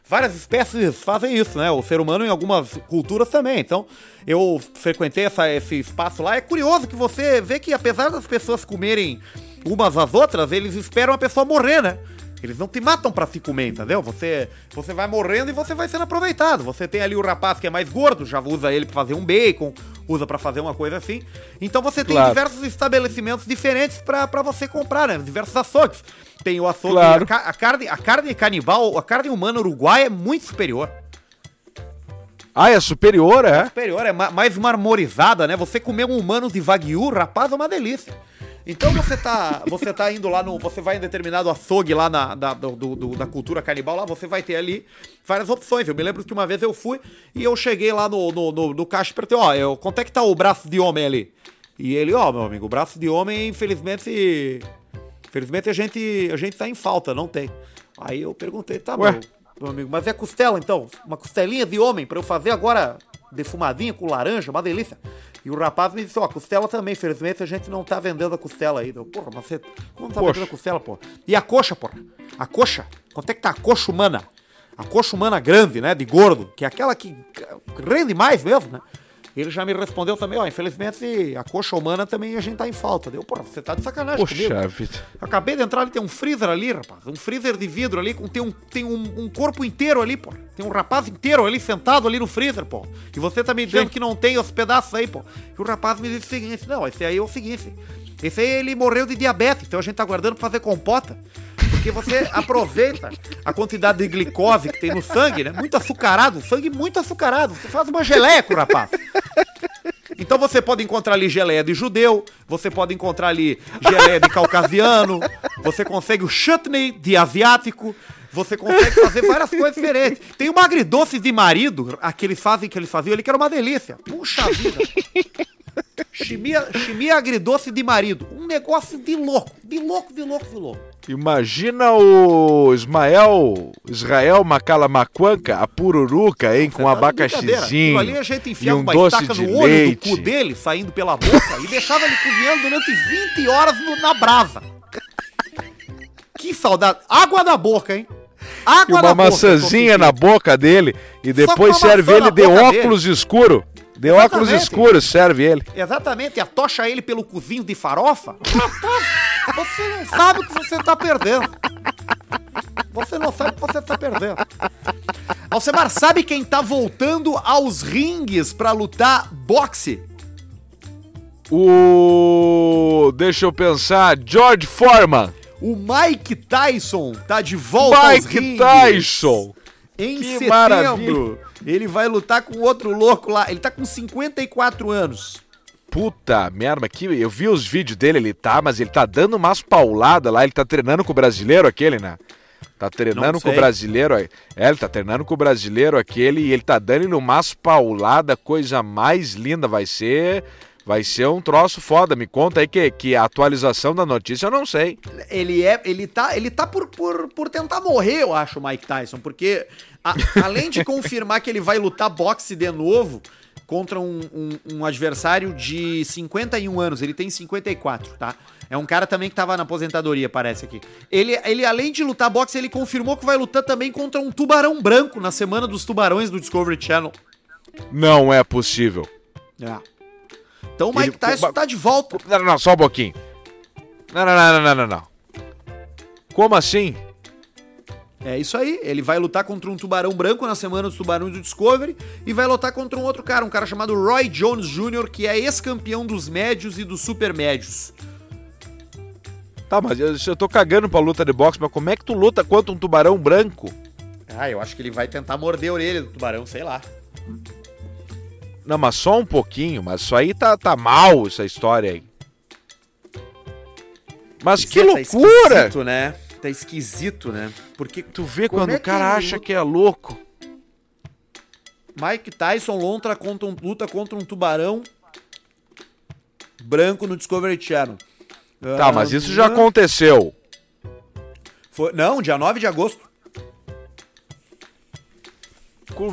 Várias espécies fazem isso, né? O ser humano em algumas culturas também. Então, eu frequentei essa- esse espaço lá. É curioso que você vê que, apesar das pessoas comerem umas às outras, eles esperam a pessoa morrer, né? Eles não te matam pra se comer, entendeu? Você, você vai morrendo e você vai sendo aproveitado. Você tem ali o rapaz que é mais gordo, já usa ele pra fazer um bacon, usa pra fazer uma coisa assim. Então você tem Claro. diversos estabelecimentos diferentes pra pra você comprar, né? Diversos açougues. Tem o açougue, Claro. a, a carne, a carne canibal, a carne humana uruguaia é muito superior. Ah, é superior, é? Superior, é ma- mais marmorizada, né? Você comer um humano de Wagyu, rapaz, é uma delícia. Então você tá, você tá indo lá no. Você vai em determinado açougue lá na, da, do- do- da cultura canibal, lá você vai ter ali várias opções. Eu me lembro que uma vez eu fui e eu cheguei lá no, no, no, no caixa e perguntei, ó, eu, quanto é que tá o braço de homem ali? E ele, ó, meu amigo, o braço de homem, infelizmente. Infelizmente a gente, a gente tá em falta, não tem. Aí eu perguntei, tá, Ué? meu, meu amigo, mas é costela então? Uma costelinha de homem pra eu fazer agora defumadinha com laranja, uma delícia. E o rapaz me disse, ó, costela também, infelizmente a gente não tá vendendo a costela aí. Eu, porra, mas você como não tá vendendo a costela, pô? E a coxa, porra? A coxa? Quanto é que tá a coxa humana? A coxa humana grande, né, de gordo, que é aquela que rende mais mesmo, né? Ele já me respondeu também, ó, infelizmente a coxa humana também a gente tá em falta. Deu, porra, você tá de sacanagem comigo. Poxa vida. Eu acabei de entrar ali, tem um freezer ali, rapaz. Um freezer de vidro ali, com, tem, um, tem um, um corpo inteiro ali, pô. Tem um rapaz inteiro ali, sentado ali no freezer, pô. E você tá me dizendo Sim. que não tem os pedaços aí, pô. E o rapaz me disse o seguinte, não, esse aí é o seguinte. Esse aí ele morreu de diabetes, então a gente tá aguardando pra fazer compota. Porque você aproveita a quantidade de glicose que tem no sangue, né? Muito açucarado, sangue muito açucarado. Você faz uma geleia com o rapaz. Então você pode encontrar ali geleia de judeu, você pode encontrar ali geleia de caucasiano, você consegue o chutney de asiático, você consegue fazer várias coisas diferentes. Tem o agridoce de marido, aqueles fazem que eles faziam ali, que era uma delícia. Puxa vida. Chimia, chimia agridoce de marido. Um negócio de louco, de louco, de louco, de louco. Imagina o Ismael, Israel Macalamaquanca, a pururuca, hein, com de brincadeira. abacaxizinho ali a gente e enfiava um uma doce estaca de no olho leite. do cu dele, saindo pela boca, e deixava ele cozinhando durante 20 horas no- na brasa. Que saudade. Água na boca, hein? Água E uma na boca, maçãzinha tô na boca dele e depois serve ele de boca óculos escuro. De Exatamente. óculos escuros serve ele. Exatamente, atocha ele pelo cozinho de farofa. Rapaz, você não sabe o que você tá perdendo. Você não sabe o que você tá perdendo. Alcemar, sabe quem tá voltando aos ringues pra lutar boxe? O. Deixa eu pensar. George Foreman. O Mike Tyson tá de volta aos Mike ringues. Tyson. Em Que setembro, maravilha. Ele vai lutar com outro louco lá. Ele tá com 54 anos. Puta merda, que eu vi os vídeos dele, ele tá, mas ele tá dando umas pauladas lá, ele tá treinando com o brasileiro aquele, né? Tá treinando com o brasileiro, é, ele tá treinando com o brasileiro aquele e ele tá dando umas pauladas, coisa mais linda, vai ser, vai ser um troço foda. Me conta aí que, que a atualização da notícia eu não sei. Ele é, ele tá, ele tá por, por, por tentar morrer, eu acho, o Mike Tyson, porque a- além de confirmar que ele vai lutar boxe de novo contra um, um- um adversário de 51 anos, ele tem 54, tá? É um cara também que tava na aposentadoria, parece aqui. Ele, ele além de lutar boxe, ele confirmou que vai lutar também contra um tubarão branco na semana dos tubarões do Discovery Channel. Não é possível. É. Então o Mike Ele- Tyson tá de volta. Não, não, não, só um pouquinho. Não, não, não, não, não, não. Como assim? É isso aí, ele vai lutar contra um tubarão branco na semana dos tubarões do Discovery e vai lutar contra um outro cara, um cara chamado Roy Jones Jr., que é ex-campeão dos médios e dos super médios. Tá, mas eu, eu tô cagando pra luta de boxe, mas como é que tu luta contra um tubarão branco? Ah, eu acho que ele vai tentar morder a orelha do tubarão, sei lá. Não, mas só um pouquinho, mas isso aí tá, tá mal, essa história aí. Mas que Tá loucura! esquisito, né? Tá esquisito, né? Porque Tu vê quando é o cara acha que é louco. Mike Tyson luta contra um, luta contra um tubarão branco no Discovery Channel. Tá, mas isso já aconteceu. Foi, não, dia 9 de agosto.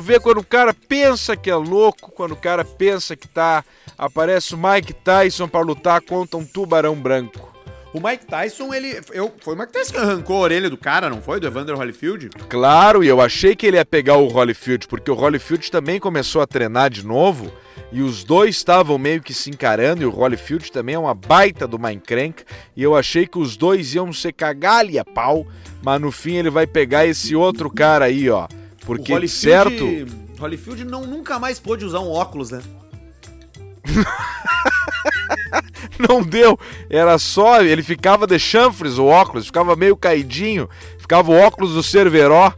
Vê quando o cara pensa que é louco, quando o cara pensa que tá. Aparece o Mike Tyson para lutar contra um tubarão branco. O Mike Tyson, ele. Eu, foi o Mike Tyson que arrancou a orelha do cara, não foi? Do Evander Holyfield? Claro, e eu achei que ele ia pegar o Holyfield, porque o Holyfield também começou a treinar de novo. E os dois estavam meio que se encarando, e o Holyfield também é uma baita do Minecraft. E eu achei que os dois iam ser cagalha a pau, mas no fim ele vai pegar esse outro cara aí, ó. Porque, o Holyfield, certo. Holyfield não, nunca mais pôde usar um óculos, né? não deu. Era só. Ele ficava de chanfres o óculos, ficava meio caidinho. Ficava o óculos do Cerveró.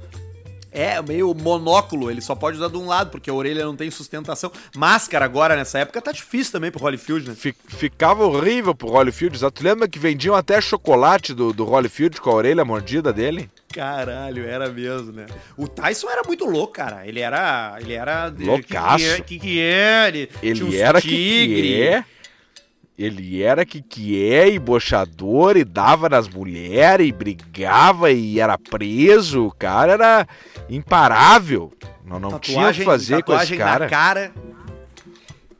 É, meio monóculo, ele só pode usar de um lado, porque a orelha não tem sustentação. Máscara agora, nessa época, tá difícil também pro Holyfield, né? Ficava horrível pro Holyfield, exato. Tu lembra que vendiam até chocolate do, do Holyfield com a orelha mordida dele? Caralho, era mesmo, né? O Tyson era muito louco, cara. Ele era. Ele era. Loucaço. O que, que, que, é? Ele, ele era tigre. que, que é. Ele era que que é, e bochador, e dava nas mulheres, e brigava, e era preso. O cara era imparável. Não, não tinha o que fazer com esse cara. cara.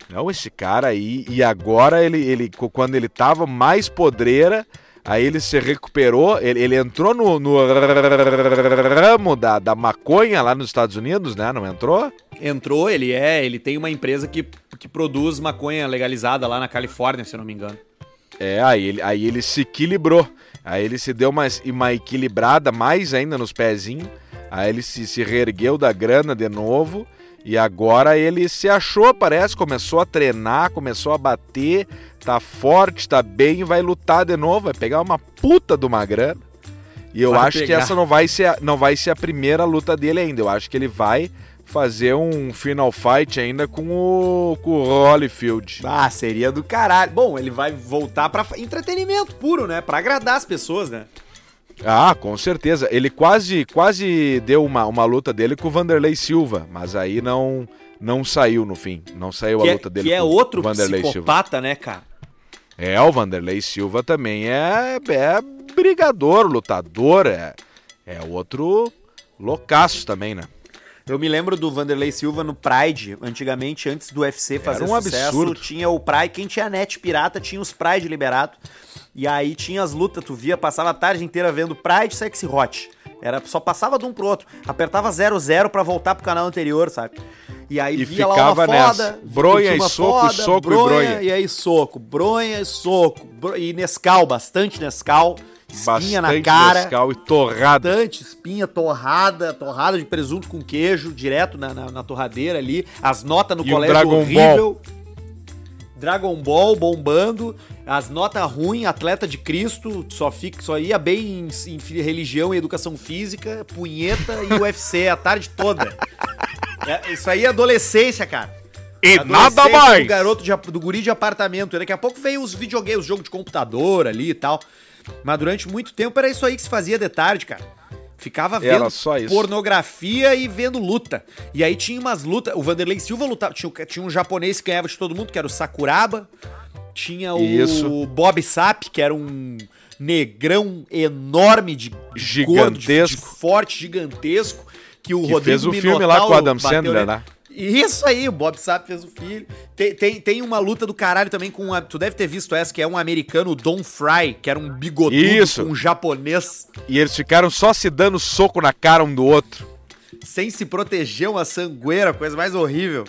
Não, esse cara aí. E agora, ele, ele quando ele tava mais podreira, aí ele se recuperou. Ele, ele entrou no, no ramo da, da maconha lá nos Estados Unidos, né? Não entrou? Entrou, ele é. Ele tem uma empresa que, que produz maconha legalizada lá na Califórnia, se eu não me engano. É, aí ele, aí ele se equilibrou. Aí ele se deu uma, uma equilibrada mais ainda nos pezinhos. Aí ele se, se reergueu da grana de novo. E agora ele se achou, parece, começou a treinar, começou a bater, tá forte, tá bem, vai lutar de novo, vai pegar uma puta de uma grana. E eu vai acho pegar. que essa não vai, ser, não vai ser a primeira luta dele ainda. Eu acho que ele vai fazer um final fight ainda com o, com o Holyfield. Ah, seria do caralho. Bom, ele vai voltar para entretenimento puro, né? Para agradar as pessoas, né? Ah, com certeza. Ele quase quase deu uma, uma luta dele com o Vanderlei Silva, mas aí não não saiu no fim. Não saiu que a é- luta é, dele que é com é outro Vanderlei psicopata, Silva. né, cara? É, o Vanderlei Silva também é, é brigador, lutador, é, é outro loucaço também, né? Eu me lembro do Vanderlei Silva no Pride, antigamente, antes do UFC fazer Era um sucesso, absurdo. tinha o Pride, quem tinha net pirata tinha os Pride liberado. E aí tinha as lutas, tu via, passava a tarde inteira vendo Pride Sexy Hot. Era, só passava de um pro outro. Apertava 00 para voltar pro canal anterior, sabe? E aí e via lá uma foda. Bronha e soco, foda, soco bronha, e bronha. E aí soco, bronha e soco. Bro... E Nescau, bastante Nescau. Espinha bastante na cara. Nescau e torrada. Bastante espinha, torrada, torrada de presunto com queijo, direto na, na, na torradeira ali. As notas no e colégio horrível. Ball. Dragon Ball bombando, as notas ruins, atleta de Cristo, só, fica, só ia bem em, em religião e educação física, punheta e UFC a tarde toda. É, isso aí é adolescência, cara. E nada mais! Do garoto de, do guri de apartamento. Daqui a pouco veio os videogames, os jogos de computador ali e tal. Mas durante muito tempo era isso aí que se fazia de tarde, cara. Ficava vendo pornografia e vendo luta. E aí tinha umas lutas. O Vanderlei Silva lutava. Tinha, tinha um japonês que ganhava de todo mundo, que era o Sakuraba. Tinha o Isso. Bob Sap, que era um negrão enorme de gigantesco, gordo, de, de forte, gigantesco. Que o que Rodrigo fez o Minotauro filme lá com o Adam Sandler, né? Isso aí, o Bob Sapp fez o filho. Tem, tem, tem, uma luta do caralho também com. A, tu deve ter visto essa, que é um americano, o Don Fry, que era um bigodudo Isso. com um japonês. E eles ficaram só se dando soco na cara um do outro. Sem se proteger, uma sangueira, coisa mais horrível.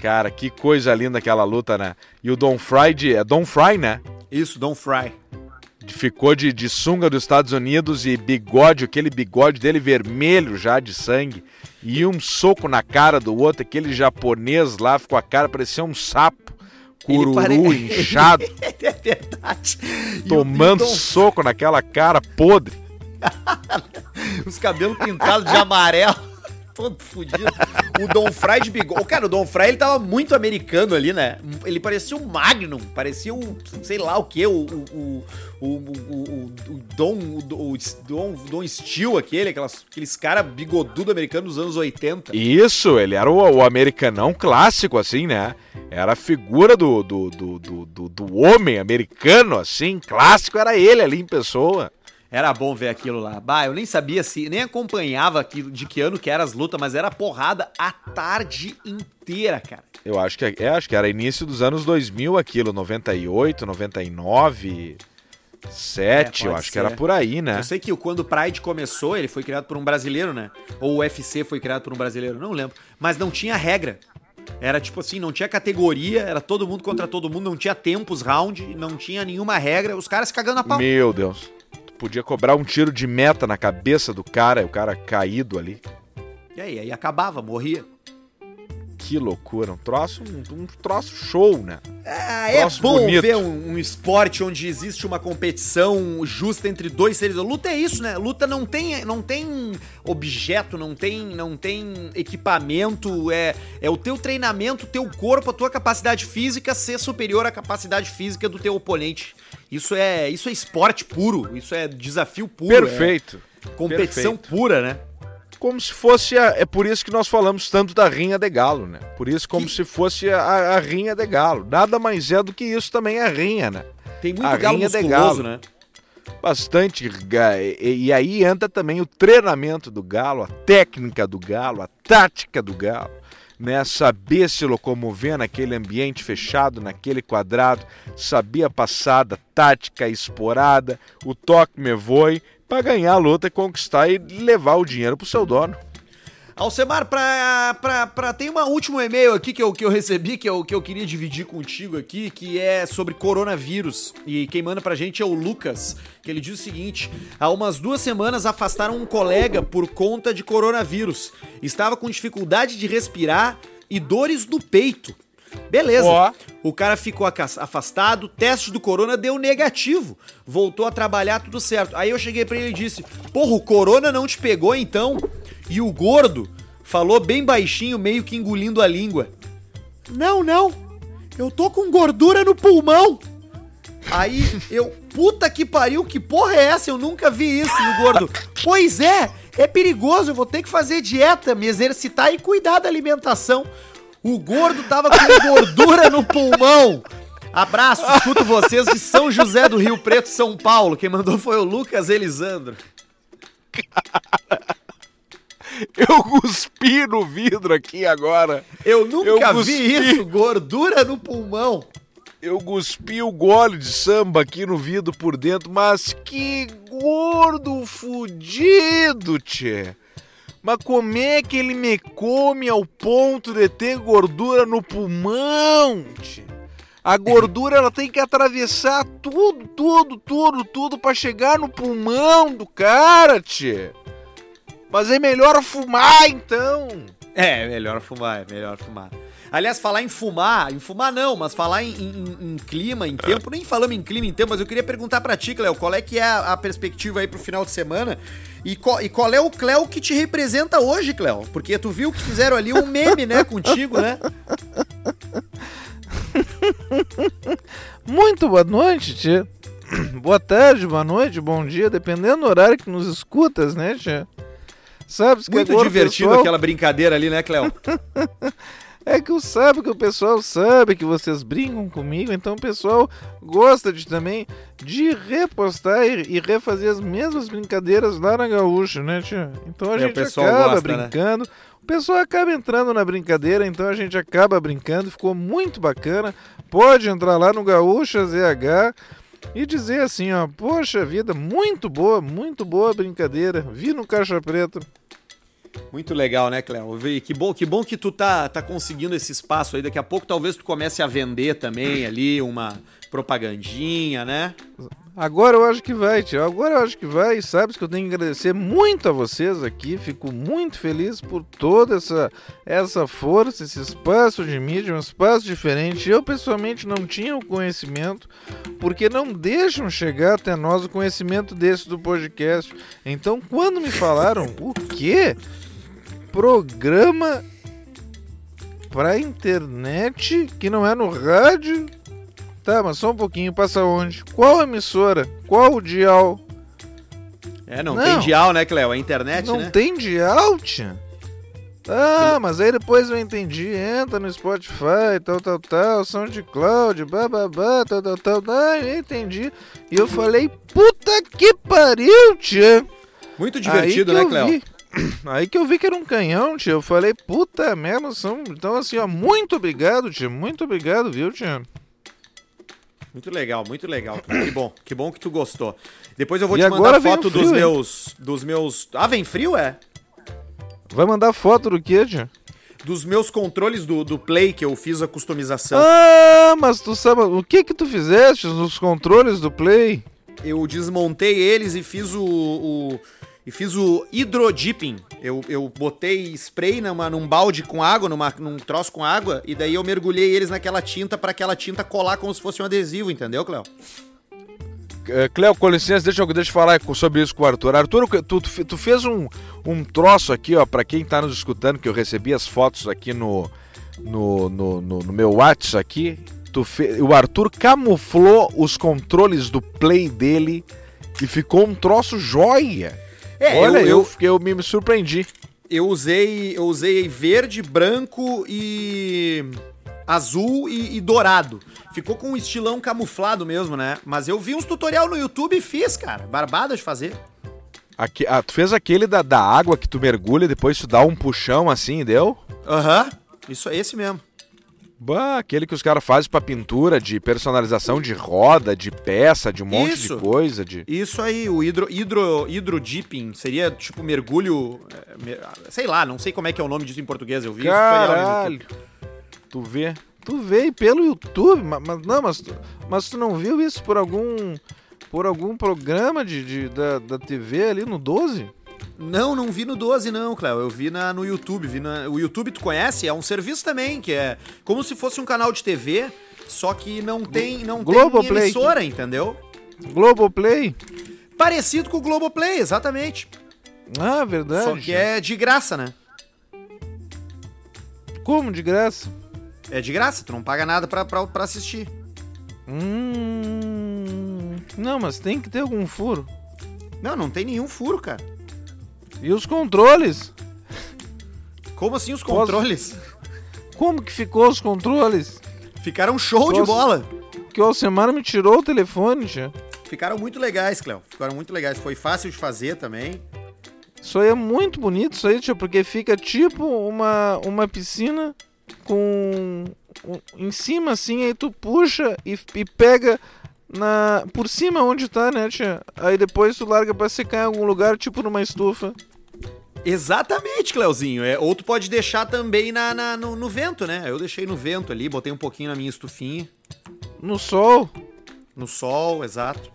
Cara, que coisa linda aquela luta, né? E o Don Fry, de, é Don Fry, né? Isso, Don Fry. Ficou de, de sunga dos Estados Unidos e bigode, aquele bigode dele vermelho já de sangue. E um soco na cara do outro, aquele japonês lá ficou a cara, parecia um sapo. Cururu pare... inchado. é verdade. Tomando Don... soco naquela cara podre. Os cabelos pintados de amarelo. Todo fudido. O Don Fry de bigode. Cara, o Don Fry ele tava muito americano ali, né? Ele parecia um Magnum, parecia um, sei lá o que, o, o, o, o, o, Don, o, Don, Don Steel, aquele, aquelas, aqueles caras bigodudo americano dos anos 80. Isso, ele era o, o americanão clássico, assim, né? Era a figura do, do, do, do, do homem americano, assim, clássico era ele ali em pessoa. Era bom ver aquilo lá. Bah, eu nem sabia se, nem acompanhava que, de que ano que era as lutas, mas era porrada a tarde inteira, cara. Eu acho que é, acho que era início dos anos 2000 aquilo, 98, 99, 7, É, eu acho que ser. era por aí, né? Eu sei que quando o Pride começou, ele foi criado por um brasileiro, né? Ou o UFC foi criado por um brasileiro, não lembro. Mas não tinha regra. Era tipo assim, não tinha categoria, era todo mundo contra todo mundo, não tinha tempos, round, não tinha nenhuma regra, os caras cagando a pau. Meu Deus. Podia cobrar um tiro de meta na cabeça do cara, o cara caído ali. E aí, aí acabava, morria. Que loucura, um troço, um, um troço show, né? Ah, é bom bonito. ver um, um esporte onde existe uma competição justa entre dois seres. Luta é isso, né? Luta não tem, não tem objeto, não tem, não tem equipamento. É, é o teu treinamento, o teu corpo, a tua capacidade física ser superior à capacidade física do teu oponente. Isso é, isso é esporte puro. Isso é desafio puro. Perfeito. é competição Perfeito. pura, né? Como se fosse. A, é por isso que nós falamos tanto da rinha de galo, né? Por isso, como Que- se fosse a, a rinha de galo. Nada mais é do que isso também é rinha, né? Tem muito A galo rinha de galo. né? Bastante. E, e aí entra também o treinamento do galo, a técnica do galo, a tática do galo. Né, saber se locomover naquele ambiente fechado, naquele quadrado, saber a passada, tática, esporada, o toque me voe, para ganhar a luta, conquistar e levar o dinheiro pro seu dono. Alcemar, pra, pra, pra, tem um último e-mail aqui que eu, que eu recebi, que eu, que eu queria dividir contigo aqui, que é sobre coronavírus. E quem manda pra gente é o Lucas, que ele diz o seguinte: há umas duas semanas afastaram um colega por conta de coronavírus. Estava com dificuldade de respirar e dores no peito. Beleza. Ó. O cara ficou afastado, teste do corona deu negativo. Voltou a trabalhar, tudo certo. Aí eu cheguei pra ele e disse: Porra, o corona não te pegou então? E o gordo falou bem baixinho, meio que engolindo a língua: Não, não. Eu tô com gordura no pulmão. Aí eu, puta que pariu, que porra é essa? Eu nunca vi isso. E o gordo, pois é, é perigoso, eu vou ter que fazer dieta, me exercitar e cuidar da alimentação. O gordo tava com gordura no pulmão. Abraço, escuto vocês de São José do Rio Preto, São Paulo. Quem mandou foi o Lucas Elisandro. Eu cuspi no vidro aqui agora. Eu nunca Eu vi cuspi. isso, gordura no pulmão. Eu cuspi o gole de samba aqui no vidro por dentro, mas que gordo fudido, tchê. Mas como é que ele me come ao ponto de ter gordura no pulmão, tchê? A gordura ela tem que atravessar tudo, tudo, tudo, tudo pra chegar no pulmão do cara, tchê. Mas é melhor fumar então. É, melhor fumar, é melhor fumar. Aliás, falar em fumar, em fumar não, mas falar em, em- em clima, em tempo, nem falamos em clima, em tempo, mas eu queria perguntar pra ti, Cléo, qual é que é a, a perspectiva aí pro final de semana e, qual- e qual é o Cléo que te representa hoje, Cléo? Porque tu viu que fizeram ali um meme, né, contigo, né? Muito boa noite, tia. Boa tarde, boa noite, bom dia, dependendo do horário que nos escutas, né, tia? Sabes que Muito divertido pessoal- aquela brincadeira ali, né, Cléo? É que eu sabe que o pessoal sabe que vocês brincam comigo, então o pessoal gosta de também de repostar e, e refazer as mesmas brincadeiras lá na Gaúcha, né, tia? Então a É, o gente acaba gosta, né? brincando. O pessoal acaba entrando na brincadeira, então a gente acaba brincando, ficou muito bacana. Pode entrar lá no Gaúcha ZH e dizer assim, ó, poxa vida, muito boa, muito boa brincadeira. Vi no Caixa Preta. Muito legal, né, Cléo? Que bom, que bom que tu tá, tá conseguindo esse espaço aí. Daqui a pouco talvez tu comece a vender também ali uma propagandinha, né? Agora eu acho que vai, tio. Agora eu acho que vai. Sabes que eu tenho que agradecer muito a vocês aqui. Fico muito feliz por toda essa, essa força, esse espaço de mídia, um espaço diferente. Eu pessoalmente não tinha o conhecimento, porque não deixam chegar até nós o conhecimento desse do podcast. Então, quando me falaram o quê? Programa pra internet que não é no rádio. Tá, mas só um pouquinho, passa onde? Qual emissora? Qual o dial? É, não, Não. tem dial, né, Cléo? É internet, não né? tem dial, tia? Ah, mas aí depois eu entendi, entra no Spotify, tal, tal, tal, SoundCloud, bababá, tal, tal, tal, ah, eu entendi. E eu falei, puta que pariu, tia. Muito divertido, né, Cléo? vi- Aí que eu vi que era um canhão, tia. Eu falei, puta merda, são... Então assim, ó, muito obrigado, tia, muito obrigado, viu, tia? Muito legal, muito legal. Que bom, que bom que tu gostou. Depois eu vou E te mandar foto frio, dos hein? meus. Dos meus. Ah, vem frio, é? Vai mandar foto do quê, tia? Dos meus controles do, do Play que eu fiz a customização. Ah, mas tu sabe, o que que tu fizeste nos controles do Play? Eu desmontei eles e fiz o. o- e fiz o hidrodipping. Eu, eu botei spray numa, num balde com água, numa, num troço com água, e daí eu mergulhei eles naquela tinta pra aquela tinta colar como se fosse um adesivo, entendeu, Cléo? É, Cleo, com licença, deixa eu, deixa eu falar sobre isso com o Arthur. Arthur, tu, tu, tu fez um, um troço aqui, ó, pra quem tá nos escutando, que eu recebi as fotos aqui no, no, no, no- no meu WhatsApp aqui. Tu fe- o Arthur camuflou os controles do Play dele e ficou um troço joia. É, Olha, eu- eu, eu- eu me, surpreendi. Eu usei, eu usei verde, branco e azul e, e dourado. Ficou com um estilão camuflado mesmo, né? Mas eu vi uns tutorial no YouTube e fiz, cara. Barbada de fazer. Aqui, ah, tu fez aquele da, da água que tu mergulha e depois tu dá um puxão assim, deu? Aham. Isso é esse mesmo. Bah, aquele que os caras fazem pra pintura de personalização de roda, de peça, de um monte Isso. de coisa. De... Isso aí, o hidro, hidro, hidrodipping seria tipo mergulho. é, me- sei lá, não sei como é que é o nome disso em português. Eu vi Caralho. YouTube. Tu vê. Tu vê pelo YouTube, mas, mas não, mas, tu- mas tu não viu isso por algum por algum programa de, de- da, da TV ali no 12? Não, não vi no 12, não, Cléo. Eu vi na, no YouTube. Vi na- o YouTube, tu conhece? É um serviço também, que é como se fosse um canal de TV, só que não tem, não tem Globoplay. emissora, entendeu? Globoplay? Parecido com o Globoplay, exatamente. Ah, verdade. Só que é de graça, né? Como de graça? É de graça, tu não paga nada pra, pra, pra assistir. Hum. Não, mas tem que ter algum furo. Não, não tem nenhum furo, cara. E os controles? Como assim os Posso- controles? Como que ficou os controles? Ficaram show de Posso- bola. Que o Alcemar me tirou o telefone, tia. Ficaram muito legais, Cléo. Ficaram muito legais. Foi fácil de fazer também. Isso aí é muito bonito, isso aí, tia, porque fica tipo uma, uma piscina com. um- em cima assim, aí tu puxa e, e pega na por cima onde tá, né, tia? Aí depois tu larga pra secar em algum lugar, tipo numa estufa. Exatamente, Cleuzinho. É, ou tu pode deixar também na, na- no, no vento, né? Eu deixei no vento ali, botei um pouquinho na minha estufinha. No sol. No sol, exato.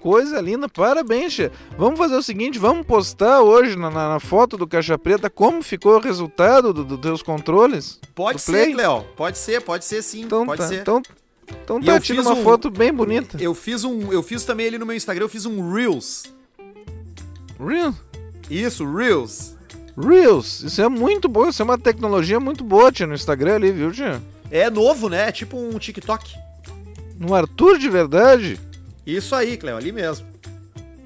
Coisa linda, parabéns, tia. Vamos fazer o seguinte, vamos postar hoje na, na- na foto do Caixa Preta como ficou o resultado do- dos teus controles. Pode Do ser? Cleo. Pode ser, pode ser sim. Então pode tá, ser. então, então tá, tira uma um- foto bem bonita. Eu fiz um. Eu fiz também ali no meu Instagram, eu fiz um Reels. Real? Isso, Reels. Reels, isso é muito bom, isso é uma tecnologia muito boa, tia, no Instagram ali, viu, tia? É novo, né? É tipo um TikTok. No Arthur de verdade, Isso aí, Cleo, ali mesmo.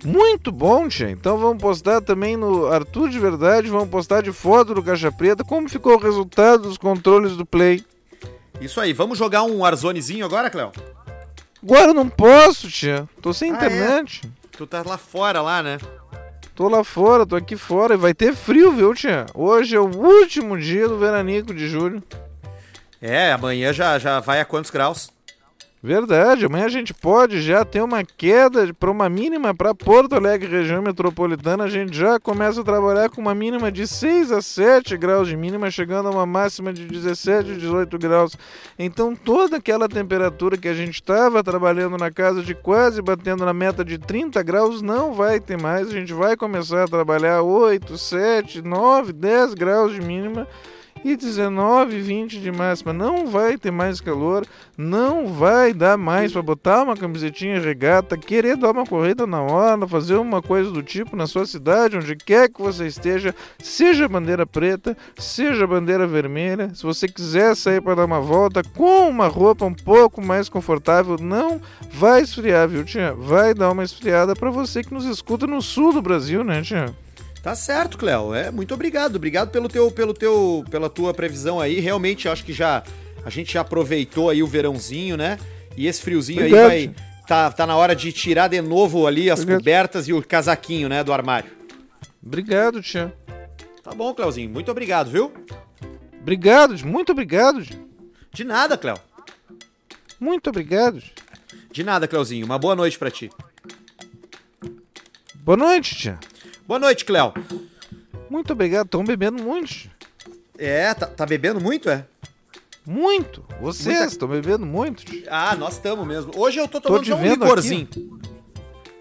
muito bom, tia. Então vamos postar também no Arthur de verdade, vamos postar de foto do Caixa Preta como ficou o resultado dos controles do Play. Isso aí. Vamos jogar um Warzonezinho agora, Cleo? Agora eu não posso, tia, tô sem Ah, internet. Tu tá lá fora, lá, né? Tô lá fora, tô aqui fora e vai ter frio, viu, tia? Hoje é o último dia do veranico de julho. É, amanhã já, já vai a quantos graus? Verdade, amanhã a gente pode já ter uma queda para uma mínima para Porto Alegre, região metropolitana. A gente já começa a trabalhar com uma mínima de 6 a 7 graus de mínima, chegando a uma máxima de 17, 18 graus. Então, toda aquela temperatura que a gente estava trabalhando na casa de quase batendo na meta de 30 graus não vai ter mais. A gente vai começar a trabalhar 8, 7, 9, 10 graus de mínima e 19, 20 de máxima. Não vai ter mais calor, não vai dar mais para botar uma camisetinha regata, querer dar uma corrida na hora, fazer uma coisa do tipo na sua cidade, onde quer que você esteja, seja bandeira preta, seja bandeira vermelha. Se você quiser sair para dar uma volta com uma roupa um pouco mais confortável, não vai esfriar, viu, tia? Vai dar uma esfriada para você que nos escuta no sul do Brasil, né, tia? Tá certo, Cléo. É, muito obrigado. Obrigado pelo teu, pelo teu, pela tua previsão aí. Realmente, acho que já a gente já aproveitou aí o verãozinho, né? E esse friozinho aí vai tá, tá na hora de tirar de novo ali as Obrigado. cobertas e o casaquinho, né, do armário. Obrigado, tia. Tá bom, Cléozinho. Muito obrigado, viu? Obrigado, tia. muito obrigado. tia. De nada, Cléo. Muito obrigado. De nada, Cléozinho. Uma boa noite pra ti. Boa noite, tia. Boa noite, Cléo. Muito obrigado. Estão bebendo muito. É, tá, tá bebendo muito, é? Muito. Vocês Muita- estão bebendo muito. Ah, nós estamos mesmo. Hoje eu tô Tô tomando só um licorzinho.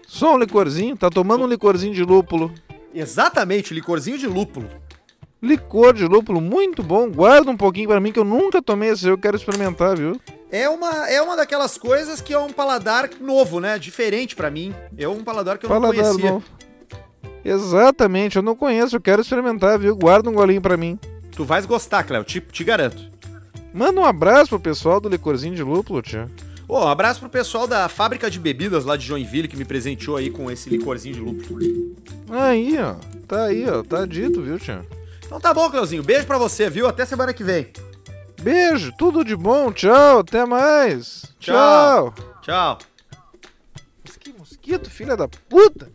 Só um licorzinho. Tá tomando um licorzinho de lúpulo. Exatamente, licorzinho de lúpulo. Licor de lúpulo muito bom. Guarda um pouquinho pra mim que eu nunca tomei esse. Eu quero experimentar, viu? É uma, é uma daquelas coisas que é um paladar novo, né? Diferente pra mim. É um paladar que eu não Paladar conhecia. novo. Exatamente, eu não conheço, eu quero experimentar, viu? Guarda um golinho pra mim. Tu vais gostar, Cléo, te, te garanto. Manda um abraço pro pessoal do licorzinho de lúpulo, tia. Ô, um abraço pro pessoal da fábrica de bebidas lá de Joinville que me presenteou aí com esse licorzinho de lúpulo. Aí, ó. Tá aí, ó. Tá dito, viu, tia? Então tá bom, Cléozinho. Beijo pra você, viu? Até semana que vem. Beijo, tudo de bom. Tchau, até mais. Tchau. Tchau. Tchau. Mas que mosquito, filha da puta.